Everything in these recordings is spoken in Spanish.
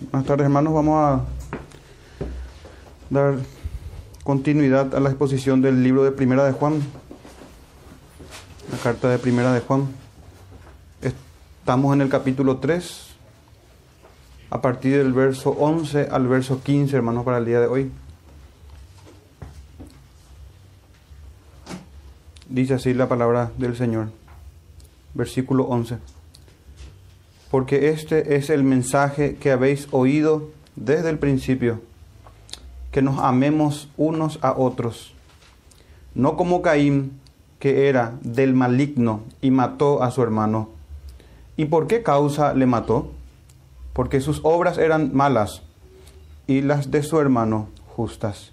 Buenas tardes, hermanos. Vamos a dar continuidad a la exposición del libro de Primera de Juan, la carta de Primera de Juan. Estamos en el capítulo 3, a partir del verso 11 al verso 15, hermanos, para el día de hoy. Dice así la palabra del Señor, versículo 11 porque este es el mensaje que habéis oído desde el principio, que nos amemos unos a otros, no como Caín, que era del maligno y mató a su hermano. ¿Y por qué causa le mató? Porque sus obras eran malas y las de su hermano justas.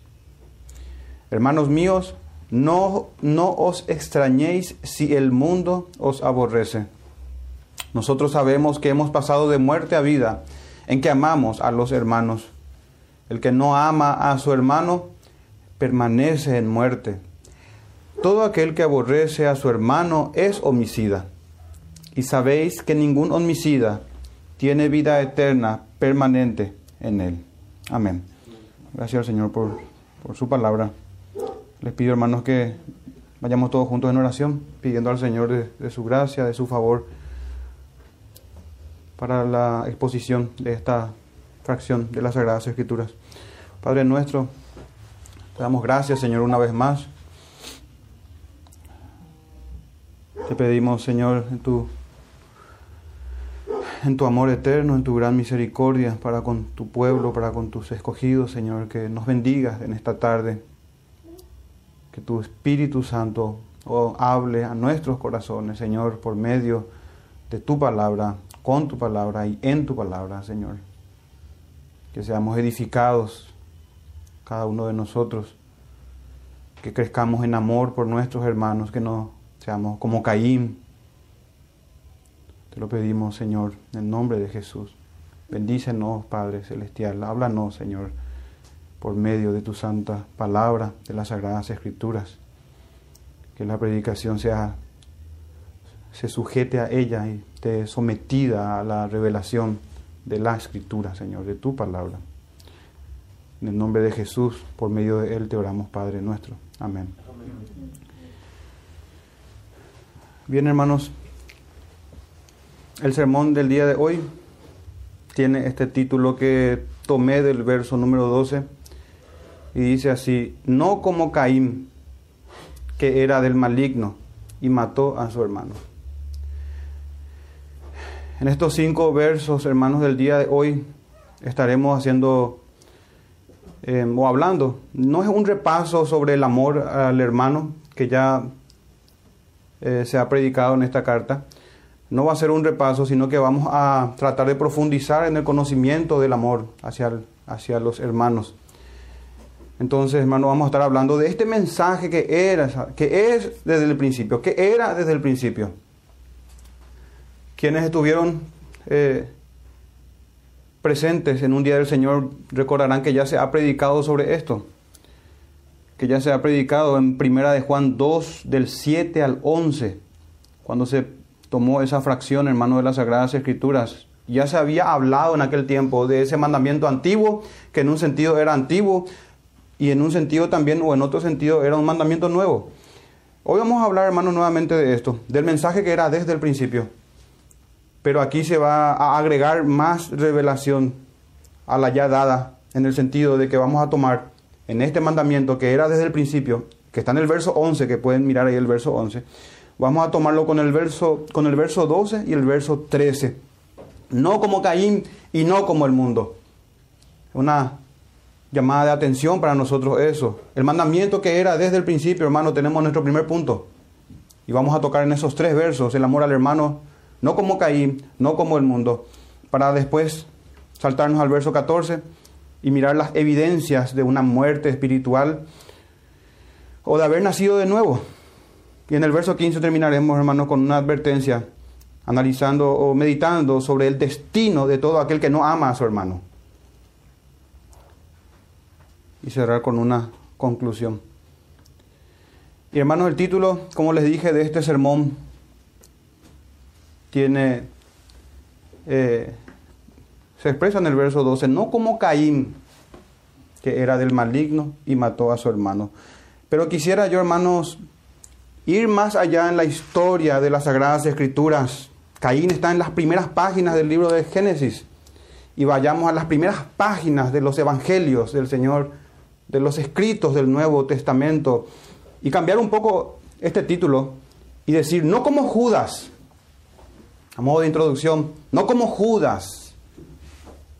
Hermanos míos, no, no os extrañéis si el mundo os aborrece. Nosotros sabemos que hemos pasado de muerte a vida, en que amamos a los hermanos. El que no ama a su hermano permanece en muerte. Todo aquel que aborrece a su hermano es homicida. Y sabéis que ningún homicida tiene vida eterna permanente en él. Amén. Gracias al Señor por, por su palabra. Les pido, hermanos, que vayamos todos juntos en oración, pidiendo al Señor de, de su gracia, de su favor para la exposición de esta fracción de las Sagradas Escrituras. Padre nuestro, te damos gracias, Señor, una vez más. Te pedimos, Señor, en tu, en tu amor eterno, en tu gran misericordia para con tu pueblo, para con tus escogidos, Señor, que nos bendigas en esta tarde. Que tu Espíritu Santo oh, hable a nuestros corazones, Señor, por medio de tu palabra con tu palabra y en tu palabra, Señor. Que seamos edificados, cada uno de nosotros, que crezcamos en amor por nuestros hermanos, que no seamos como Caín. Te lo pedimos, Señor, en el nombre de Jesús. Bendícenos, Padre Celestial. Háblanos, Señor, por medio de tu santa palabra, de las sagradas escrituras. Que la predicación sea se sujete a ella y esté sometida a la revelación de la escritura, Señor, de tu palabra. En el nombre de Jesús, por medio de Él te oramos, Padre nuestro. Amén. Bien, hermanos, el sermón del día de hoy tiene este título que tomé del verso número 12 y dice así, no como Caín, que era del maligno y mató a su hermano. En estos cinco versos, hermanos, del día de hoy estaremos haciendo eh, o hablando. No es un repaso sobre el amor al hermano que ya eh, se ha predicado en esta carta. No va a ser un repaso, sino que vamos a tratar de profundizar en el conocimiento del amor hacia, hacia los hermanos. Entonces, hermano, vamos a estar hablando de este mensaje que era, que es desde el principio, que era desde el principio. Quienes estuvieron eh, presentes en un día del Señor recordarán que ya se ha predicado sobre esto, que ya se ha predicado en Primera de Juan 2 del 7 al 11, cuando se tomó esa fracción, hermano de las Sagradas Escrituras. Ya se había hablado en aquel tiempo de ese mandamiento antiguo, que en un sentido era antiguo y en un sentido también o en otro sentido era un mandamiento nuevo. Hoy vamos a hablar, hermano, nuevamente de esto, del mensaje que era desde el principio pero aquí se va a agregar más revelación a la ya dada, en el sentido de que vamos a tomar en este mandamiento que era desde el principio, que está en el verso 11, que pueden mirar ahí el verso 11, vamos a tomarlo con el verso, con el verso 12 y el verso 13. No como Caín y no como el mundo. Una llamada de atención para nosotros eso. El mandamiento que era desde el principio, hermano, tenemos nuestro primer punto. Y vamos a tocar en esos tres versos el amor al hermano no como Caín, no como el mundo, para después saltarnos al verso 14 y mirar las evidencias de una muerte espiritual o de haber nacido de nuevo. Y en el verso 15 terminaremos, hermanos, con una advertencia, analizando o meditando sobre el destino de todo aquel que no ama a su hermano. Y cerrar con una conclusión. Y hermanos, el título, como les dije, de este sermón Se expresa en el verso 12, no como Caín, que era del maligno y mató a su hermano. Pero quisiera yo, hermanos, ir más allá en la historia de las Sagradas Escrituras. Caín está en las primeras páginas del libro de Génesis. Y vayamos a las primeras páginas de los Evangelios del Señor, de los escritos del Nuevo Testamento. Y cambiar un poco este título y decir, no como Judas, a modo de introducción, no como Judas,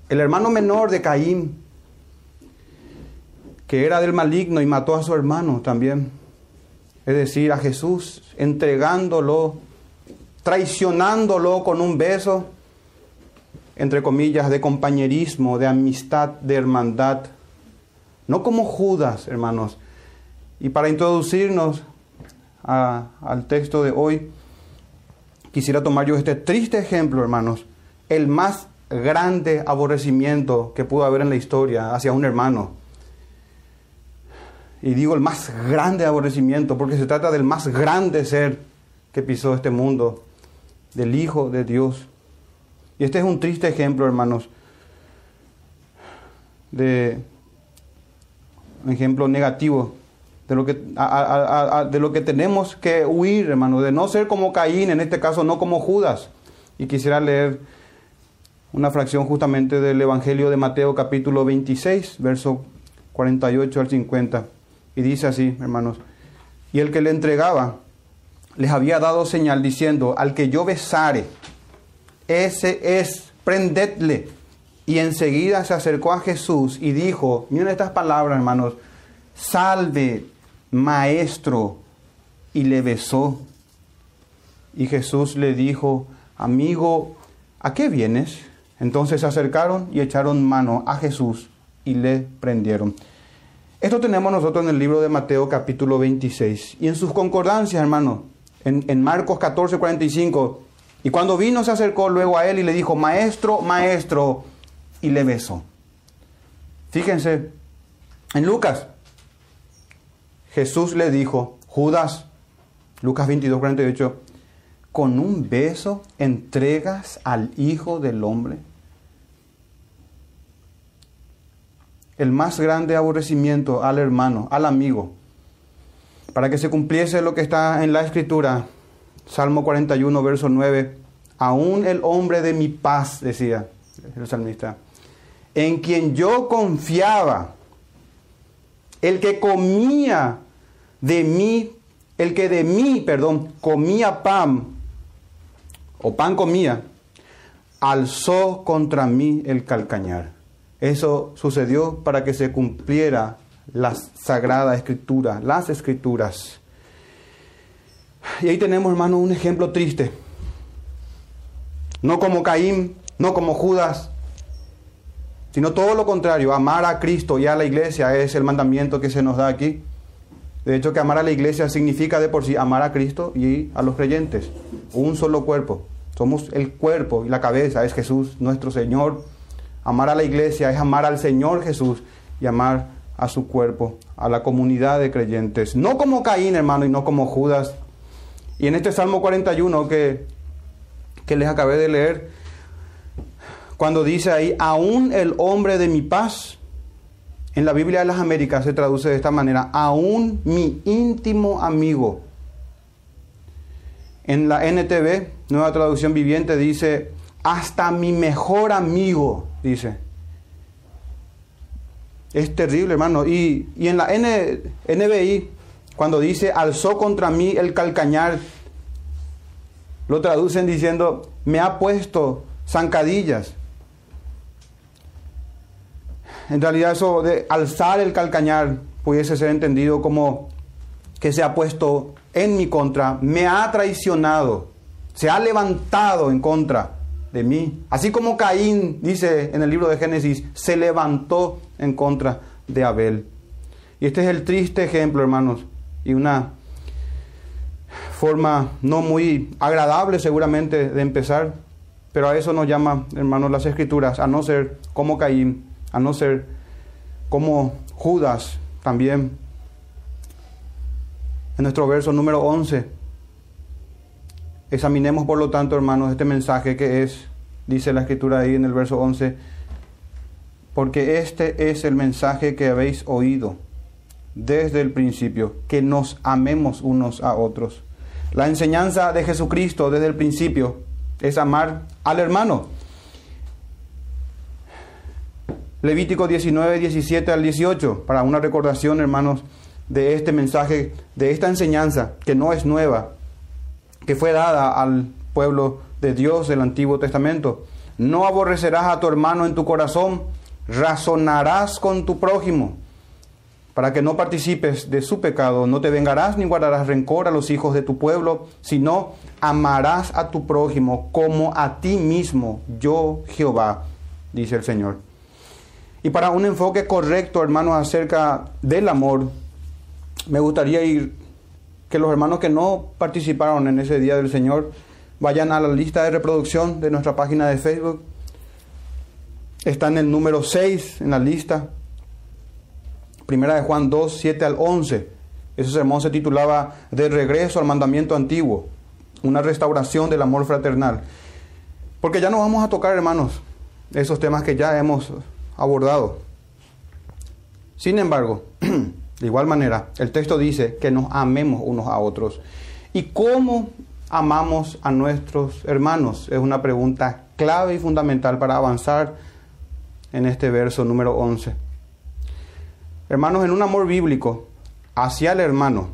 el hermano menor de Caín, que era del maligno y mató a su hermano también. Es decir, a Jesús, entregándolo, traicionándolo con un beso, entre comillas, de compañerismo, de amistad, de hermandad. No como Judas, hermanos. Y para introducirnos al texto de hoy, quisiera tomar yo este triste ejemplo, hermanos, el más grande aborrecimiento que pudo haber en la historia hacia un hermano. Y digo el más grande aborrecimiento porque se trata del más grande ser que pisó este mundo, del Hijo de Dios. Y este es un triste ejemplo, hermanos, de un ejemplo negativo de lo que, de lo que tenemos que huir, hermano, de no ser como Caín, en este caso no como Judas. Y quisiera leer una fracción justamente del Evangelio de Mateo capítulo 26, verso 48 al 50. Y dice así, hermanos, y el que le entregaba les había dado señal diciendo, al que yo besare, ese es, prendedle. Y enseguida se acercó a Jesús y dijo, miren estas palabras, hermanos, salve, maestro, y le besó. Y Jesús le dijo, amigo, ¿a qué vienes? Entonces se acercaron y echaron mano a Jesús y le prendieron. Esto tenemos nosotros en el libro de Mateo capítulo 26. Y en sus concordancias, hermano, en, en Marcos 14, 45, y cuando vino se acercó luego a él y le dijo, maestro, maestro, y le besó. Fíjense, en Lucas Jesús le dijo, Judas, Lucas 22, 48, con un beso entregas al Hijo del Hombre. El más grande aborrecimiento al hermano, al amigo, para que se cumpliese lo que está en la escritura, Salmo 41, verso 9, aún el hombre de mi paz, decía el salmista, en quien yo confiaba, el que comía de mí, el que de mí, perdón, comía pan, o pan comía, alzó contra mí el calcañar. Eso sucedió para que se cumpliera la sagrada escritura, las escrituras. Y ahí tenemos, hermano, un ejemplo triste. No como Caín, no como Judas, sino todo lo contrario. Amar a Cristo y a la iglesia es el mandamiento que se nos da aquí. De hecho, que amar a la iglesia significa de por sí amar a Cristo y a los creyentes. Un solo cuerpo. Somos el cuerpo y la cabeza es Jesús, nuestro Señor. Amar a la iglesia es amar al Señor Jesús y amar a su cuerpo, a la comunidad de creyentes. No como Caín, hermano, y no como Judas. Y en este Salmo 41 que, que les acabé de leer, cuando dice ahí, aún el hombre de mi paz, en la Biblia de las Américas se traduce de esta manera, aún mi íntimo amigo. En la NTV, nueva traducción viviente, dice, hasta mi mejor amigo, dice. Es terrible, hermano. Y, en la N, NBI, cuando dice, alzó contra mí el calcañar, lo traducen diciendo, me ha puesto zancadillas en realidad eso de alzar el calcañar pudiese ser entendido como que se ha puesto en mi contra, me ha traicionado, se ha levantado en contra de mí. Así como Caín dice en el libro de Génesis, se levantó en contra de Abel. Y este es el triste ejemplo, hermanos, y una forma no muy agradable seguramente de empezar, pero a eso nos llama, hermanos, las escrituras, a no ser como Caín, a no ser como Judas también. En nuestro verso número 11, examinemos por lo tanto, hermanos, este mensaje que es dice la escritura ahí en el verso 11, porque este es el mensaje que habéis oído desde el principio, que nos amemos unos a otros. La enseñanza de Jesucristo desde el principio es amar al hermano. Levítico 19, 17 al 18, para una recordación, hermanos, de este mensaje, de esta enseñanza, que no es nueva, que fue dada al pueblo de Dios del Antiguo Testamento. No aborrecerás a tu hermano en tu corazón, razonarás con tu prójimo para que no participes de su pecado, no te vengarás ni guardarás rencor a los hijos de tu pueblo, sino amarás a tu prójimo como a ti mismo, yo Jehová, dice el Señor. Y para un enfoque correcto, hermanos, acerca del amor, me gustaría ir que los hermanos que no participaron en ese día del Señor vayan a la lista de reproducción de nuestra página de Facebook. Está en el número 6 en la lista. Primera de Juan 2, 7 al 11. Ese sermón se titulaba De regreso al mandamiento antiguo, una restauración del amor fraternal. Porque ya no vamos a tocar, hermanos, esos temas que ya hemos abordado. Sin embargo, de igual manera, el texto dice que nos amemos unos a otros. ¿Y cómo amamos a nuestros hermanos? Es una pregunta clave y fundamental para avanzar en este verso número 11. Hermanos, en un amor bíblico hacia el hermano,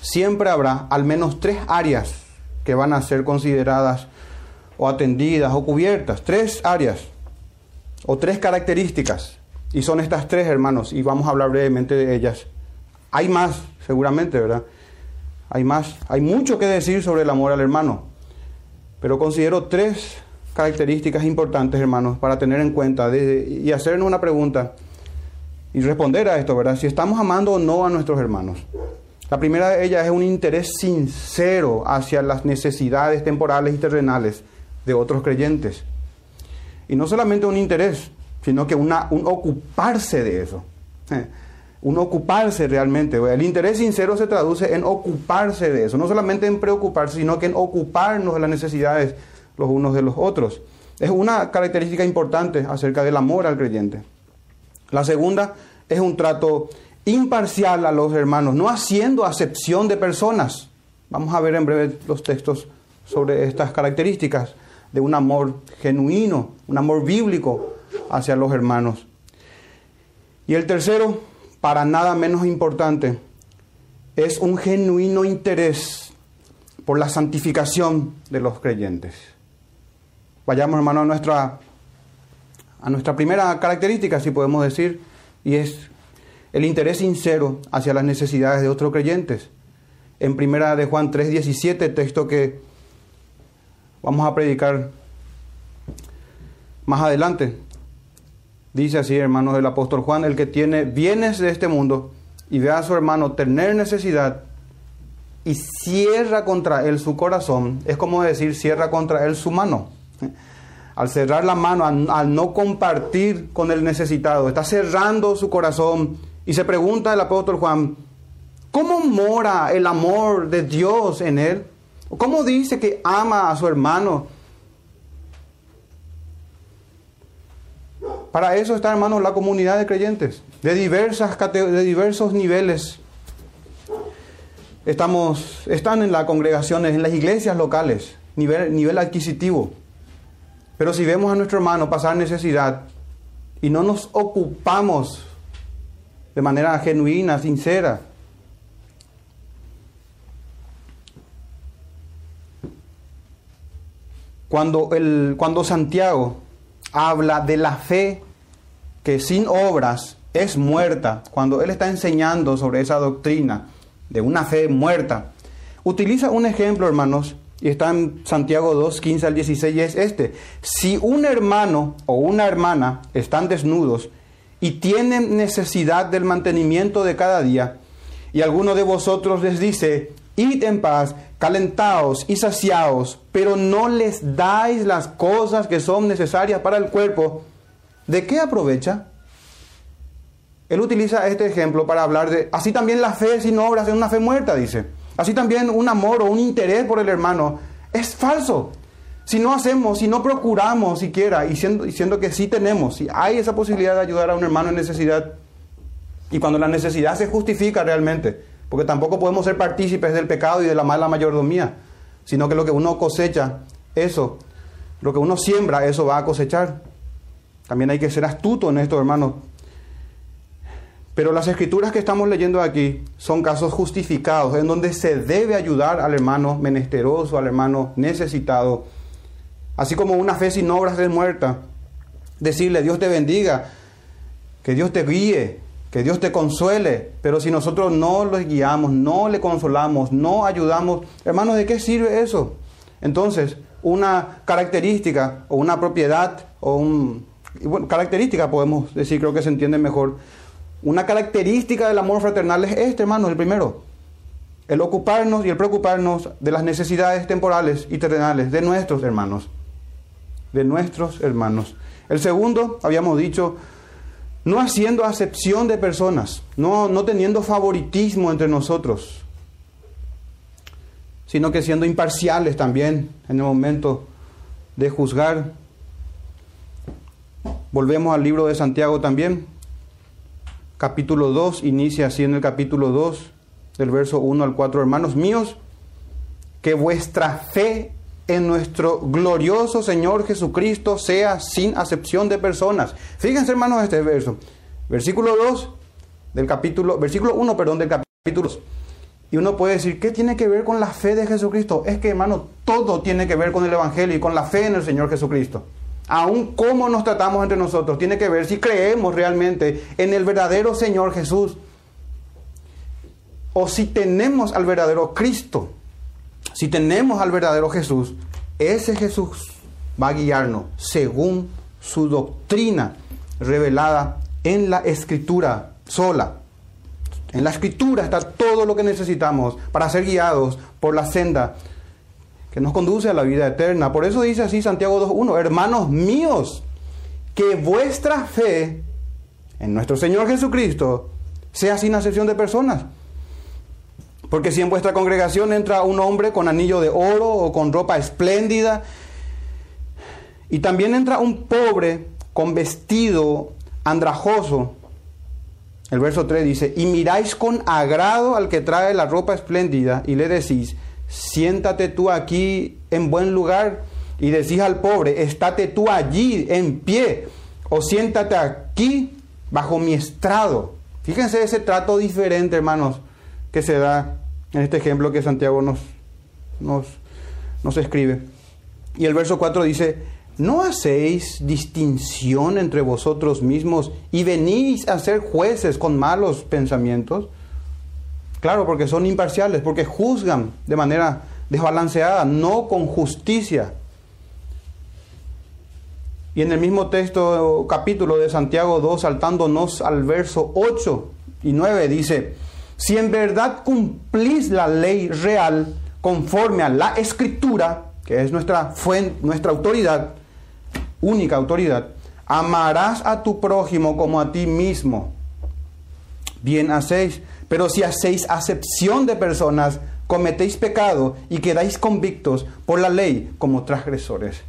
siempre habrá al menos tres áreas que van a ser consideradas o atendidas o cubiertas. Tres áreas o tres características. Y son estas tres, hermanos, y vamos a hablar brevemente de ellas. Hay más, seguramente, ¿verdad? Hay más. Hay mucho que decir sobre el amor al hermano. Pero considero tres características importantes, hermanos, para tener en cuenta y hacernos una pregunta y responder a esto, ¿verdad? Si estamos amando o no a nuestros hermanos. La primera de ellas es un interés sincero hacia las necesidades temporales y terrenales de otros creyentes. Y no solamente un interés, sino que un ocuparse de eso. Eh, un ocuparse realmente. El interés sincero se traduce en ocuparse de eso. No solamente en preocuparse, sino que en ocuparnos de las necesidades los unos de los otros. Es una característica importante acerca del amor al creyente. La segunda es un trato imparcial a los hermanos, no haciendo acepción de personas. Vamos a ver en breve los textos sobre estas características de un amor genuino, un amor bíblico hacia los hermanos. Y el tercero, para nada menos importante, es un genuino interés por la santificación de los creyentes. Vayamos, hermano, a nuestra a nuestra primera característica, si podemos decir, y es el interés sincero hacia las necesidades de otros creyentes. En primera de Juan 3:17, texto que vamos a predicar más adelante. Dice así, hermanos del apóstol Juan, el que tiene bienes de este mundo y ve a su hermano tener necesidad y cierra contra él su corazón, es como decir, cierra contra él su mano al cerrar la mano, al, no compartir con el necesitado, está cerrando su corazón y se pregunta el apóstol Juan, ¿cómo mora el amor de Dios en él? ¿Cómo dice que ama a su hermano? Para eso está, hermanos, la comunidad de creyentes, de, diversas, de diversos niveles. Estamos, están en las congregaciones, en las iglesias locales, nivel, nivel adquisitivo. Pero si vemos a nuestro hermano pasar necesidad y no nos ocupamos de manera genuina, sincera, cuando, el, cuando Santiago habla de la fe que sin obras es muerta, cuando él está enseñando sobre esa doctrina de una fe muerta, utiliza un ejemplo, hermanos, y está en Santiago 2, 15 al 16, y es este. Si un hermano o una hermana están desnudos y tienen necesidad del mantenimiento de cada día, y alguno de vosotros les dice, id en paz, calentaos y saciaos, pero no les dais las cosas que son necesarias para el cuerpo, ¿de qué aprovecha? Él utiliza este ejemplo para hablar de, así también la fe sin obras es una fe muerta, dice. Así también un amor o un interés por el hermano es falso. Si no hacemos, si no procuramos siquiera, y diciendo que sí tenemos, si hay esa posibilidad de ayudar a un hermano en necesidad, y cuando la necesidad se justifica realmente, porque tampoco podemos ser partícipes del pecado y de la mala mayordomía, sino que lo que uno cosecha, eso, lo que uno siembra, eso va a cosechar. También hay que ser astuto en esto, hermanos. Pero las escrituras que estamos leyendo aquí son casos justificados, en donde se debe ayudar al hermano menesteroso, al hermano necesitado. Así como una fe sin obras es muerta. Decirle, Dios te bendiga, que Dios te guíe, que Dios te consuele. Pero si nosotros no lo guiamos, no le consolamos, no ayudamos, hermanos, ¿de qué sirve eso? Entonces, una característica o una propiedad o un... Bueno, característica podemos decir, creo que se entiende mejor una característica del amor fraternal es este, hermano, el primero. El ocuparnos y el preocuparnos de las necesidades temporales y terrenales de nuestros hermanos. De nuestros hermanos. El segundo, habíamos dicho, no haciendo acepción de personas, no, no teniendo favoritismo entre nosotros, sino que siendo imparciales también en el momento de juzgar. Volvemos al libro de Santiago también, capítulo 2, inicia así en el capítulo 2, del verso 1 al 4, hermanos míos, que vuestra fe en nuestro glorioso Señor Jesucristo sea sin acepción de personas. Fíjense, hermanos, este verso. Versículo 2 del capítulo, versículo 1, perdón, del capítulo 2. Y uno puede decir, ¿qué tiene que ver con la fe de Jesucristo? Es que, hermano, todo tiene que ver con el Evangelio y con la fe en el Señor Jesucristo aún cómo nos tratamos entre nosotros, tiene que ver si creemos realmente en el verdadero Señor Jesús o si tenemos al verdadero Cristo. Si tenemos al verdadero Jesús, ese Jesús va a guiarnos según su doctrina revelada en la escritura sola. En la escritura está todo lo que necesitamos para ser guiados por la senda que nos conduce a la vida eterna. Por eso dice así Santiago 2.1, hermanos míos, que vuestra fe en nuestro Señor Jesucristo sea sin acepción de personas. Porque si en vuestra congregación entra un hombre con anillo de oro o con ropa espléndida, y también entra un pobre con vestido andrajoso, el verso 3 dice, y miráis con agrado al que trae la ropa espléndida y le decís, siéntate tú aquí en buen lugar y decís al pobre, estate tú allí en pie o siéntate aquí bajo mi estrado. Fíjense ese trato diferente, hermanos, que se da en este ejemplo que Santiago nos, nos, nos escribe. Y el verso 4 dice, ¿no hacéis distinción entre vosotros mismos y venís a ser jueces con malos pensamientos? Claro, porque son imparciales, porque juzgan de manera desbalanceada, no con justicia. Y en el mismo texto, capítulo de Santiago 2, saltándonos al verso 8 y 9, dice, si en verdad cumplís la ley real conforme a la escritura, que es nuestra fuente, nuestra autoridad, única autoridad, amarás a tu prójimo como a ti mismo. Bien hacéis pero si hacéis acepción de personas, cometéis pecado y quedáis convictos por la ley como transgresores.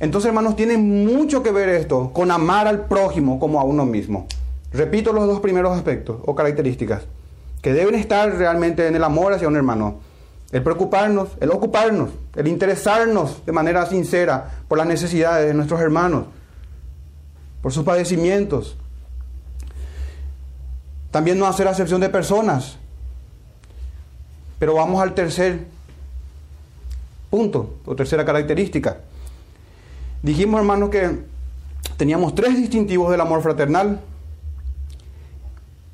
Entonces, hermanos, tiene mucho que ver esto con amar al prójimo como a uno mismo. Repito los dos primeros aspectos o características que deben estar realmente en el amor hacia un hermano. El preocuparnos, el ocuparnos, el interesarnos de manera sincera por las necesidades de nuestros hermanos, por sus padecimientos, también no hacer acepción de personas. Pero vamos al tercer punto, o tercera característica. Dijimos, hermanos, que teníamos tres distintivos del amor fraternal,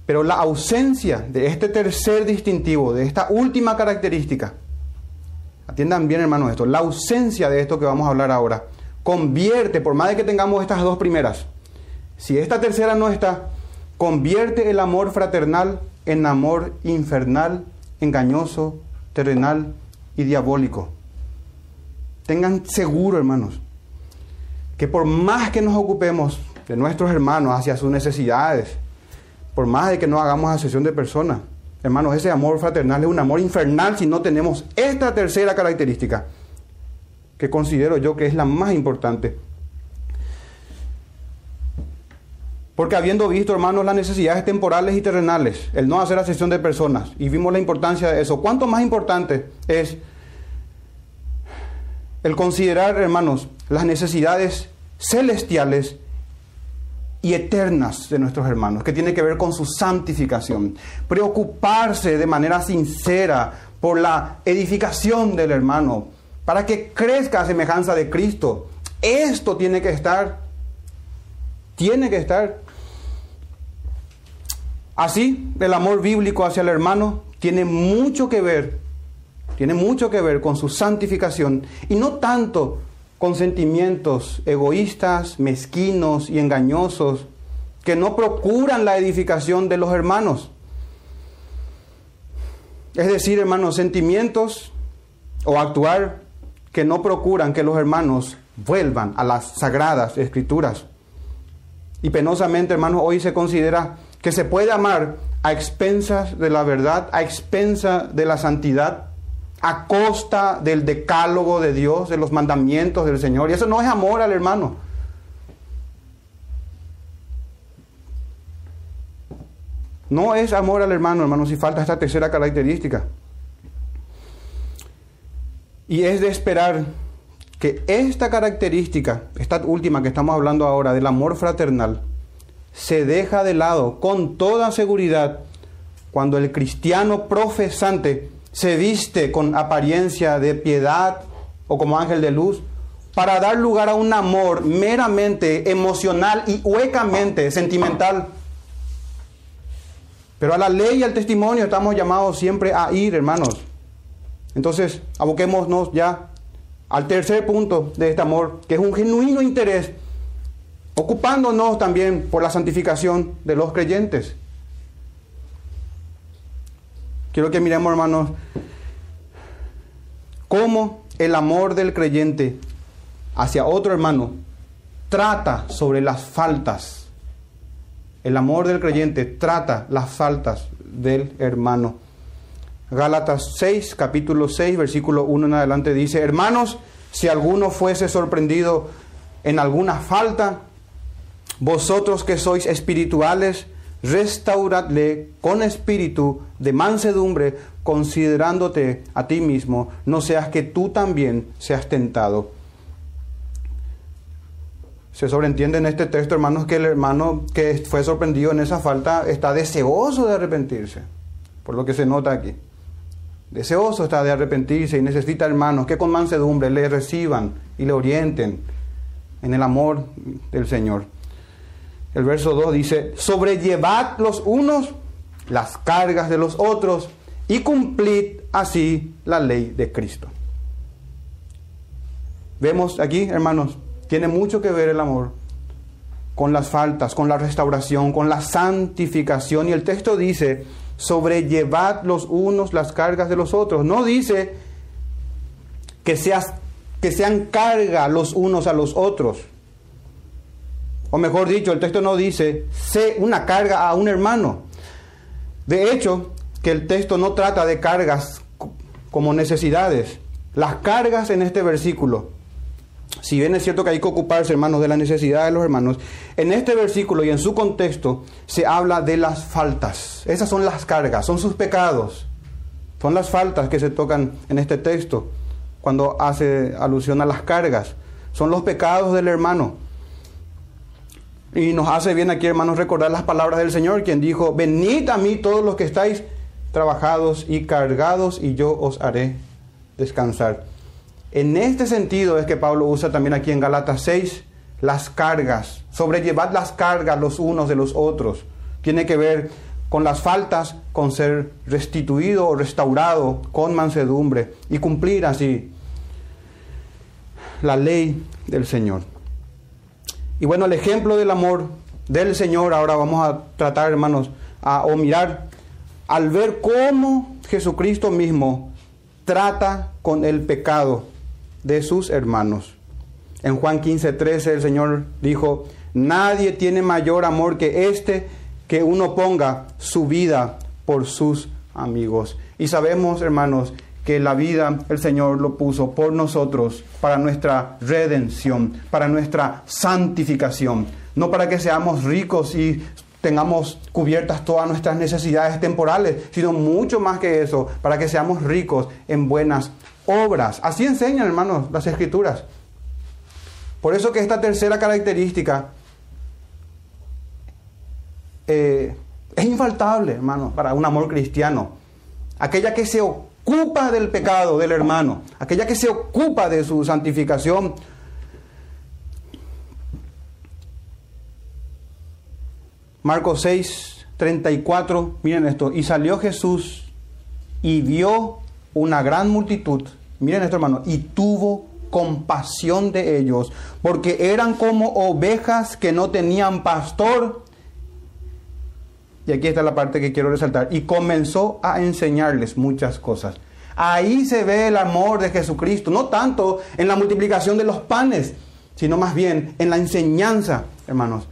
pero la ausencia de este tercer distintivo, de esta última característica, atiendan bien, hermanos, esto, la ausencia de esto que vamos a hablar ahora, convierte, por más de que tengamos estas dos primeras, si esta tercera no está, convierte el amor fraternal en amor infernal, engañoso, terrenal y diabólico. Tengan seguro, hermanos, que por más que nos ocupemos de nuestros hermanos hacia sus necesidades, por más de que no hagamos asesión de personas, hermanos, ese amor fraternal es un amor infernal si no tenemos esta tercera característica. que considero yo que es la más importante. Porque habiendo visto, hermanos, las necesidades temporales y terrenales, el no hacer asesión de personas, y vimos la importancia de eso, ¿cuánto más importante es el considerar, hermanos, las necesidades celestiales eternas de nuestros hermanos, que tiene que ver con su santificación. Preocuparse de manera sincera por la edificación del hermano, para que crezca a semejanza de Cristo. Esto tiene que estar, tiene que estar. Así, el amor bíblico hacia el hermano tiene mucho que ver, tiene mucho que ver con su santificación y no tanto con sentimientos egoístas, mezquinos y engañosos que no procuran la edificación de los hermanos. Es decir, hermanos, sentimientos o actuar que no procuran que los hermanos vuelvan a las sagradas escrituras. Y penosamente, hermanos, hoy se considera que se puede amar a expensas de la verdad, a expensas de la santidad, a costa del decálogo de Dios, de los mandamientos del Señor. Y eso no es amor al hermano. No es amor al hermano, hermano, si falta esta tercera característica. Y es de esperar que esta característica, esta última que estamos hablando ahora, del amor fraternal, se deja de lado con toda seguridad cuando el cristiano profesante se viste con apariencia de piedad o como ángel de luz para dar lugar a un amor meramente emocional y huecamente sentimental. Pero a la ley y al testimonio estamos llamados siempre a ir, hermanos. Entonces, aboquémonos ya al tercer punto de este amor, que es un genuino interés, ocupándonos también por la santificación de los creyentes. Quiero que miremos, hermanos, cómo el amor del creyente hacia otro hermano trata sobre las faltas. El amor del creyente trata las faltas del hermano. Gálatas 6, capítulo 6, versículo 1 en adelante dice, hermanos, si alguno fuese sorprendido en alguna falta, vosotros que sois espirituales, restauradle con espíritu de mansedumbre, considerándote a ti mismo, no seas que tú también seas tentado. Se sobreentiende en este texto, hermanos, que el hermano que fue sorprendido en esa falta está deseoso de arrepentirse, por lo que se nota aquí. Deseoso está de arrepentirse y necesita hermanos que con mansedumbre le reciban y le orienten en el amor del Señor. El verso 2 dice, sobrellevad los unos las cargas de los otros y cumplid así la ley de Cristo. Vemos aquí, hermanos, tiene mucho que ver el amor con las faltas, con la restauración, con la santificación. Y el texto dice, sobrellevad los unos las cargas de los otros. No dice que, seas, que sean carga los unos a los otros. O mejor dicho, el texto no dice, sé una carga a un hermano. De hecho, que el texto no trata de cargas como necesidades. Las cargas en este versículo, si bien es cierto que hay que ocuparse, hermanos, de la necesidad de los hermanos, en este versículo y en su contexto se habla de las faltas. Esas son las cargas, son sus pecados. Son las faltas que se tocan en este texto cuando hace alusión a las cargas. Son los pecados del hermano. Y nos hace bien aquí, hermanos, recordar las palabras del Señor, quien dijo, venid a mí todos los que estáis trabajados y cargados, y yo os haré descansar. En este sentido es que Pablo usa también aquí en Galatas 6 las cargas, sobrellevad las cargas los unos de los otros. Tiene que ver con las faltas, con ser restituido o restaurado con mansedumbre y cumplir así la ley del Señor. Y bueno, el ejemplo del amor del Señor, ahora vamos a tratar, hermanos, o mirar al ver cómo Jesucristo mismo trata con el pecado de sus hermanos. En Juan 15, 13 el Señor dijo, nadie tiene mayor amor que este que uno ponga su vida por sus amigos. Y sabemos, hermanos, que la vida el Señor lo puso por nosotros para nuestra redención, para nuestra santificación, no para que seamos ricos y tengamos cubiertas todas nuestras necesidades temporales, sino mucho más que eso, para que seamos ricos en buenas obras. Así enseñan, hermanos, las escrituras. Por eso que esta tercera característica eh, es infaltable, hermano, para un amor cristiano. Aquella que se ocupa del pecado del hermano, aquella que se ocupa de su santificación. Marcos 6, 34, miren esto, y salió Jesús y vio una gran multitud, miren esto hermano, y tuvo compasión de ellos, porque eran como ovejas que no tenían pastor. Y aquí está la parte que quiero resaltar. Y comenzó a enseñarles muchas cosas. Ahí se ve el amor de Jesucristo, no tanto en la multiplicación de los panes, sino más bien en la enseñanza, hermanos,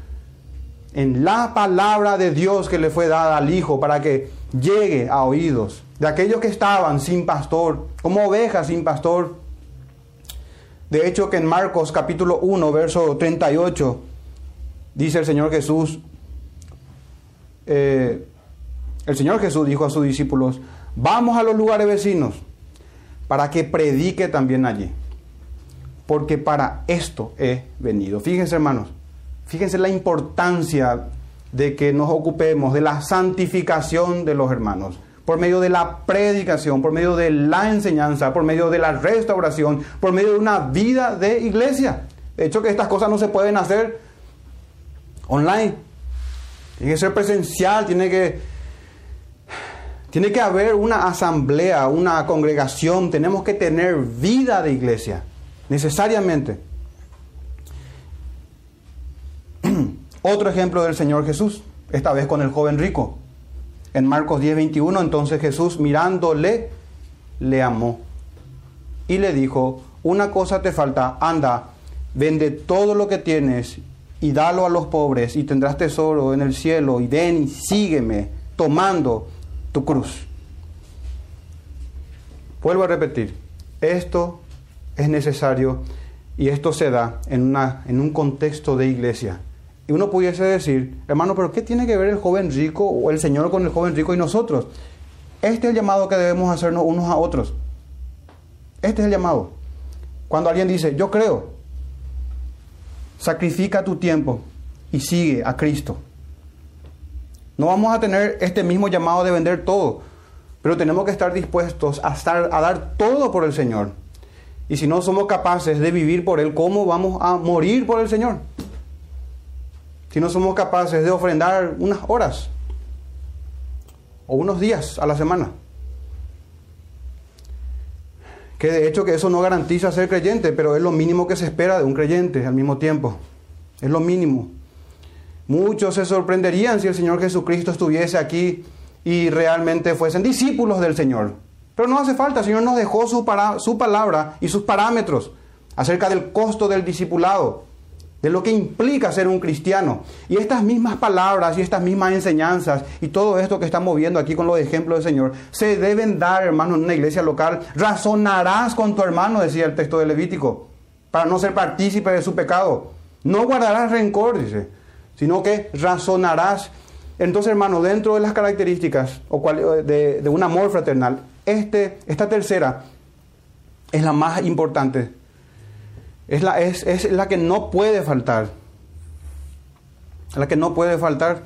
en la palabra de Dios que le fue dada al Hijo para que llegue a oídos de aquellos que estaban sin pastor, como ovejas sin pastor. De hecho que en Marcos capítulo 1, verso 38, dice el Señor Jesús, eh, el Señor Jesús dijo a sus discípulos, vamos a los lugares vecinos para que predique también allí. Porque para esto he venido. Fíjense hermanos, fíjense la importancia de que nos ocupemos de la santificación de los hermanos por medio de la predicación, por medio de la enseñanza, por medio de la restauración, por medio de una vida de iglesia. De hecho que estas cosas no se pueden hacer online. Tiene que ser presencial, tiene que, tiene que haber una asamblea, una congregación, tenemos que tener vida de iglesia, necesariamente. Otro ejemplo del Señor Jesús, esta vez con el joven rico. En Marcos 10, 21, entonces Jesús mirándole, le amó y le dijo, una cosa te falta, anda, vende todo lo que tienes y dalo a los pobres y tendrás tesoro en el cielo y ven y sígueme tomando tu cruz. Vuelvo a repetir, esto es necesario y esto se da en, una, en un contexto de iglesia. Y uno pudiese decir, hermano, pero ¿qué tiene que ver el joven rico o el Señor con el joven rico y nosotros? Este es el llamado que debemos hacernos unos a otros. Este es el llamado. Cuando alguien dice, yo creo, sacrifica tu tiempo y sigue a Cristo. No vamos a tener este mismo llamado de vender todo, pero tenemos que estar dispuestos a, estar, a dar todo por el Señor. Y si no somos capaces de vivir por Él, ¿cómo vamos a morir por el Señor? si no somos capaces de ofrendar unas horas o unos días a la semana. Que de hecho que eso no garantiza ser creyente, pero es lo mínimo que se espera de un creyente al mismo tiempo. Es lo mínimo. Muchos se sorprenderían si el Señor Jesucristo estuviese aquí y realmente fuesen discípulos del Señor. Pero no hace falta, el Señor nos dejó su, su palabra y sus parámetros acerca del costo del discipulado de lo que implica ser un cristiano. Y estas mismas palabras y estas mismas enseñanzas y todo esto que estamos viendo aquí con los ejemplos del Señor, se deben dar, hermano, en una iglesia local. Razonarás con tu hermano, decía el texto de Levítico, para no ser partícipe de su pecado. No guardarás rencor, dice, sino que razonarás. Entonces, hermano, dentro de las características de, de un amor fraternal, este, esta tercera es la más importante es la, es, es la que no puede faltar. La que no puede faltar.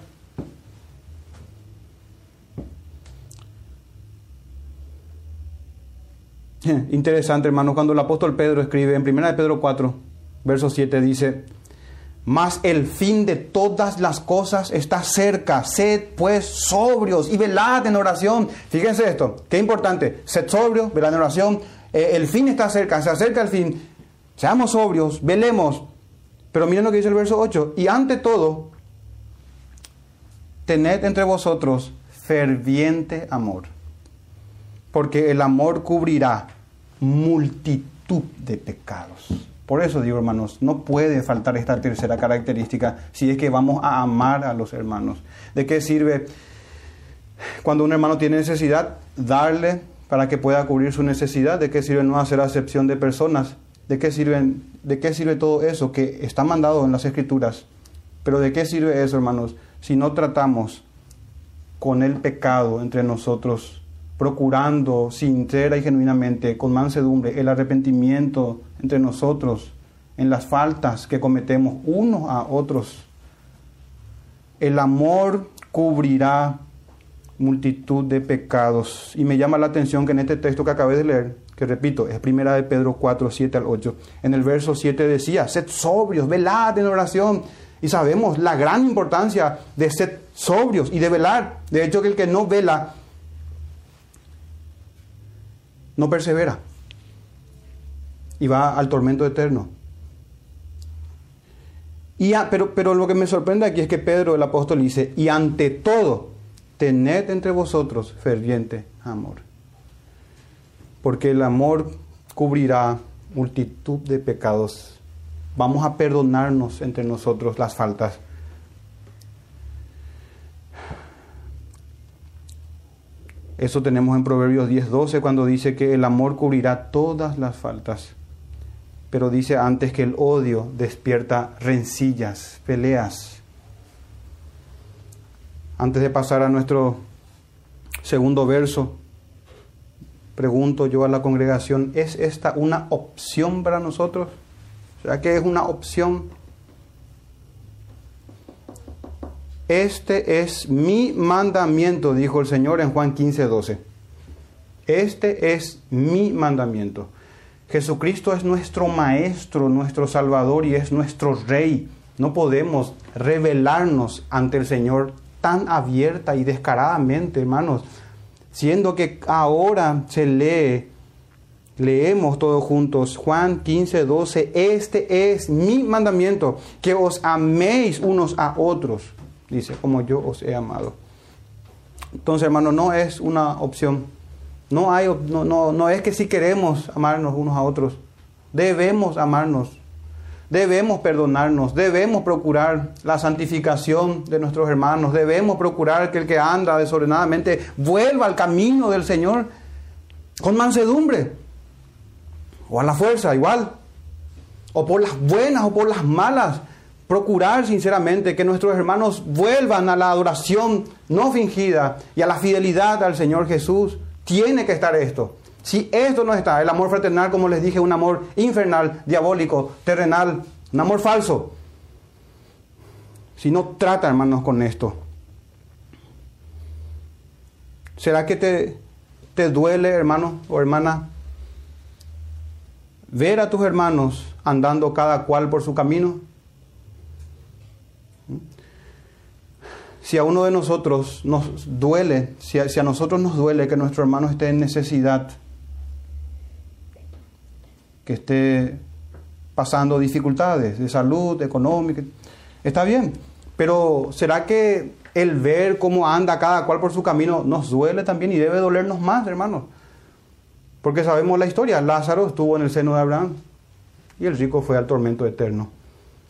Interesante, hermano, cuando el apóstol Pedro escribe en 1 de Pedro 4, verso 7, dice, mas el fin de todas las cosas está cerca. Sed pues sobrios y velad en oración. Fíjense esto, qué importante. Sed sobrios, velad en oración. Eh, el fin está cerca, se acerca el fin. Seamos sobrios, velemos. Pero miren lo que dice el verso 8. Y ante todo, tened entre vosotros ferviente amor. Porque el amor cubrirá multitud de pecados. Por eso digo, hermanos, no puede faltar esta tercera característica si es que vamos a amar a los hermanos. ¿De qué sirve cuando un hermano tiene necesidad? Darle para que pueda cubrir su necesidad. ¿De qué sirve no hacer acepción de personas? ¿De qué, sirven, ¿De qué sirve todo eso que está mandado en las escrituras? Pero ¿de qué sirve eso, hermanos? Si no tratamos con el pecado entre nosotros, procurando sincera y genuinamente, con mansedumbre, el arrepentimiento entre nosotros en las faltas que cometemos unos a otros. El amor cubrirá multitud de pecados. Y me llama la atención que en este texto que acabé de leer, que repito, es primera de Pedro 4, 7 al 8, en el verso 7 decía, sed sobrios, velad en oración. Y sabemos la gran importancia de ser sobrios y de velar. De hecho, que el que no vela, no persevera. Y va al tormento eterno. Y pero, pero lo que me sorprende aquí es que Pedro el apóstol dice, y ante todo, tened entre vosotros ferviente amor. Porque el amor cubrirá multitud de pecados. Vamos a perdonarnos entre nosotros las faltas. Eso tenemos en Proverbios 10:12 cuando dice que el amor cubrirá todas las faltas. Pero dice antes que el odio despierta rencillas, peleas. Antes de pasar a nuestro segundo verso, pregunto yo a la congregación, ¿es esta una opción para nosotros? ¿Será que es una opción? Este es mi mandamiento, dijo el Señor en Juan 15, 12. Este es mi mandamiento. Jesucristo es nuestro Maestro, nuestro Salvador y es nuestro Rey. No podemos revelarnos ante el Señor tan abierta y descaradamente, hermanos, siendo que ahora se lee, leemos todos juntos, Juan 15, 12, este es mi mandamiento, que os améis unos a otros, dice, como yo os he amado. Entonces, hermano, no es una opción. No, hay, no, no, no es que si queremos amarnos unos a otros, debemos amarnos Debemos perdonarnos, debemos procurar la santificación de nuestros hermanos, debemos procurar que el que anda desordenadamente vuelva al camino del Señor con mansedumbre o a la fuerza igual, o por las buenas o por las malas. Procurar sinceramente que nuestros hermanos vuelvan a la adoración no fingida y a la fidelidad al Señor Jesús. Tiene que estar esto. Si esto no está, el amor fraternal, como les dije, un amor infernal, diabólico, terrenal, un amor falso. Si no trata, hermanos, con esto. ¿Será que te, te duele, hermano o hermana, ver a tus hermanos andando cada cual por su camino? Si a uno de nosotros nos duele, si a, si a nosotros nos duele que nuestro hermano esté en necesidad, que esté pasando dificultades de salud, económica. Está bien, pero ¿será que el ver cómo anda cada cual por su camino nos duele también y debe dolernos más, hermanos? Porque sabemos la historia. Lázaro estuvo en el seno de Abraham y el rico fue al tormento eterno.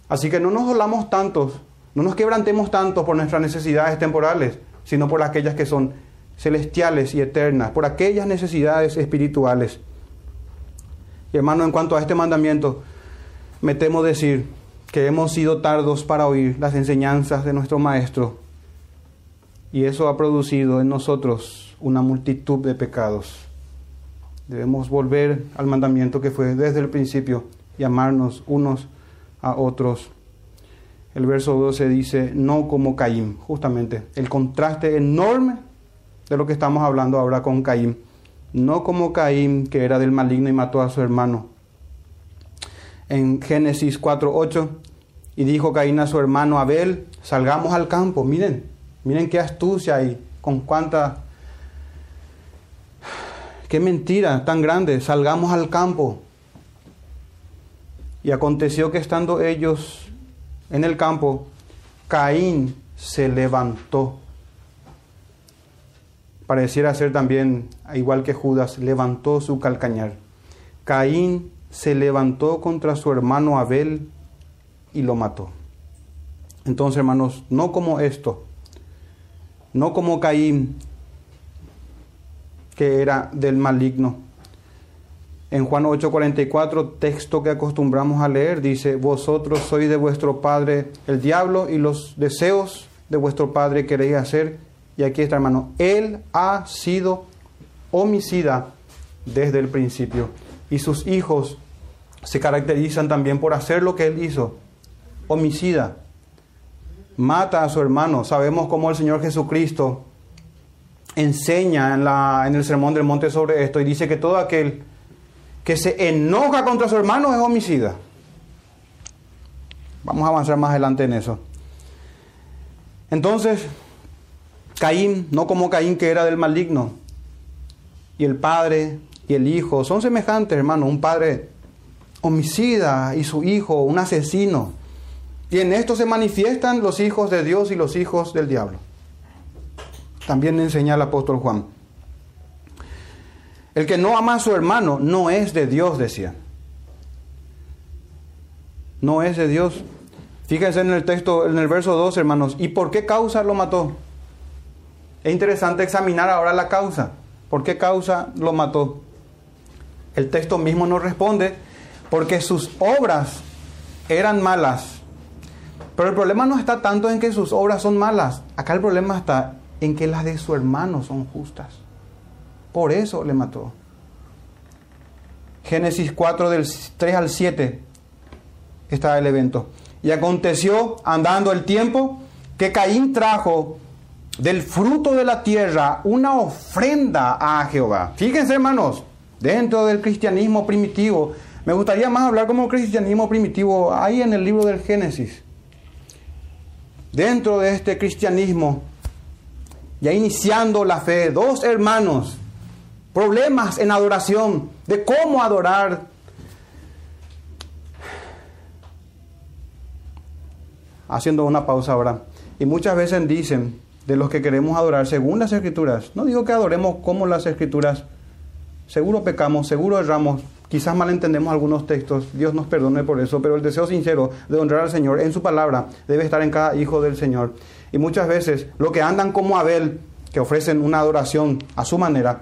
Así que no nos dolamos tantos, no nos quebrantemos tanto por nuestras necesidades temporales, sino por aquellas que son celestiales y eternas, por aquellas necesidades espirituales. Y hermano, en cuanto a este mandamiento, me temo decir que hemos sido tardos para oír las enseñanzas de nuestro Maestro y eso ha producido en nosotros una multitud de pecados. Debemos volver al mandamiento que fue desde el principio y amarnos unos a otros. El verso 12 dice, no como Caín, justamente el contraste enorme de lo que estamos hablando ahora con Caín no como Caín, que era del maligno y mató a su hermano. En Génesis 4.8, y dijo Caín a su hermano Abel, salgamos al campo, miren, miren qué astucia y con cuánta... Qué mentira tan grande, salgamos al campo. Y aconteció que estando ellos en el campo, Caín se levantó pareciera ser también, igual que Judas, levantó su calcañar. Caín se levantó contra su hermano Abel y lo mató. Entonces, hermanos, no como esto, no como Caín, que era del maligno. En Juan 8:44, texto que acostumbramos a leer, dice, vosotros sois de vuestro padre el diablo y los deseos de vuestro padre queréis hacer. Y aquí está, hermano, él ha sido homicida desde el principio. Y sus hijos se caracterizan también por hacer lo que él hizo, homicida. Mata a su hermano. Sabemos cómo el Señor Jesucristo enseña en, la, en el Sermón del Monte sobre esto y dice que todo aquel que se enoja contra su hermano es homicida. Vamos a avanzar más adelante en eso. Entonces, Caín, no como Caín que era del maligno, y el padre y el hijo son semejantes, hermano, un padre homicida y su hijo, un asesino. Y en esto se manifiestan los hijos de Dios y los hijos del diablo. También enseña el apóstol Juan. El que no ama a su hermano no es de Dios, decía. No es de Dios. Fíjense en el texto, en el verso 2, hermanos. ¿Y por qué causa lo mató? Es interesante examinar ahora la causa. ¿Por qué causa lo mató? El texto mismo nos responde, porque sus obras eran malas. Pero el problema no está tanto en que sus obras son malas. Acá el problema está en que las de su hermano son justas. Por eso le mató. Génesis 4 del 3 al 7 está el evento. Y aconteció, andando el tiempo, que Caín trajo del fruto de la tierra una ofrenda a Jehová. Fíjense hermanos, dentro del cristianismo primitivo, me gustaría más hablar como cristianismo primitivo ahí en el libro del Génesis. Dentro de este cristianismo, ya iniciando la fe, dos hermanos problemas en adoración, de cómo adorar. Haciendo una pausa ahora. Y muchas veces dicen de los que queremos adorar según las escrituras. No digo que adoremos como las escrituras. Seguro pecamos, seguro erramos, quizás malentendemos algunos textos, Dios nos perdone por eso, pero el deseo sincero de honrar al Señor en su palabra debe estar en cada hijo del Señor. Y muchas veces lo que andan como Abel, que ofrecen una adoración a su manera,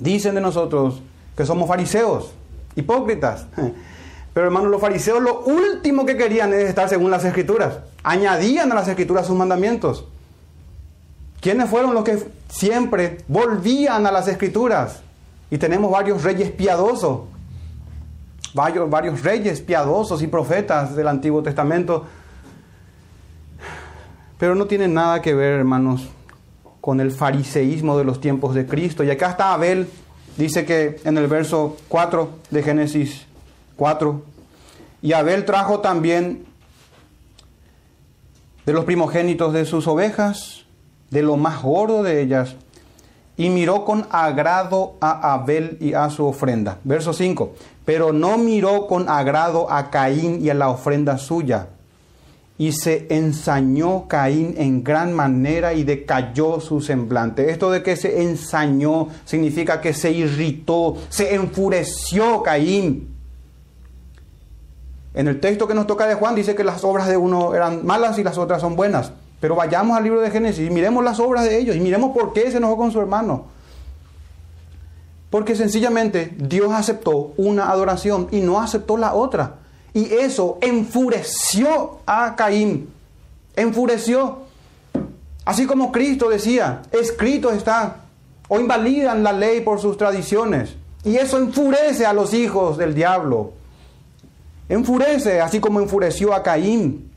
Dicen de nosotros que somos fariseos, hipócritas. Pero hermanos, los fariseos lo último que querían es estar según las escrituras. Añadían a las escrituras sus mandamientos. ¿Quiénes fueron los que siempre volvían a las escrituras? Y tenemos varios reyes piadosos, varios, varios reyes piadosos y profetas del Antiguo Testamento. Pero no tienen nada que ver, hermanos, con el fariseísmo de los tiempos de Cristo. Y acá está Abel, dice que en el verso 4 de Génesis 4, y Abel trajo también de los primogénitos de sus ovejas, de lo más gordo de ellas, y miró con agrado a Abel y a su ofrenda. Verso 5, pero no miró con agrado a Caín y a la ofrenda suya y se ensañó Caín en gran manera y decayó su semblante. Esto de que se ensañó significa que se irritó, se enfureció Caín. En el texto que nos toca de Juan dice que las obras de uno eran malas y las otras son buenas. Pero vayamos al libro de Génesis y miremos las obras de ellos y miremos por qué se enojó con su hermano. Porque sencillamente Dios aceptó una adoración y no aceptó la otra. Y eso enfureció a Caín. Enfureció. Así como Cristo decía, escrito está, o invalidan la ley por sus tradiciones. Y eso enfurece a los hijos del diablo. Enfurece, así como enfureció a Caín.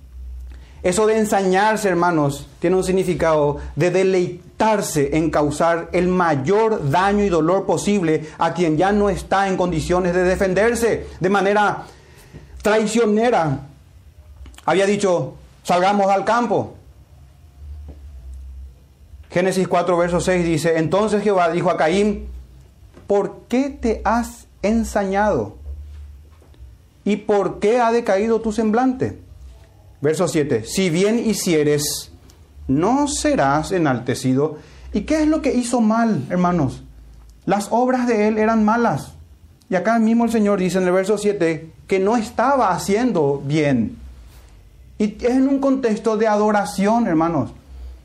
Eso de ensañarse, hermanos, tiene un significado de deleitarse en causar el mayor daño y dolor posible a quien ya no está en condiciones de defenderse de manera traicionera, había dicho, salgamos al campo. Génesis 4, verso 6 dice, entonces Jehová dijo a Caín, ¿por qué te has ensañado? ¿Y por qué ha decaído tu semblante? Verso 7, si bien hicieres, no serás enaltecido. ¿Y qué es lo que hizo mal, hermanos? Las obras de él eran malas. Y acá mismo el Señor dice en el verso 7 que no estaba haciendo bien. Y es en un contexto de adoración, hermanos.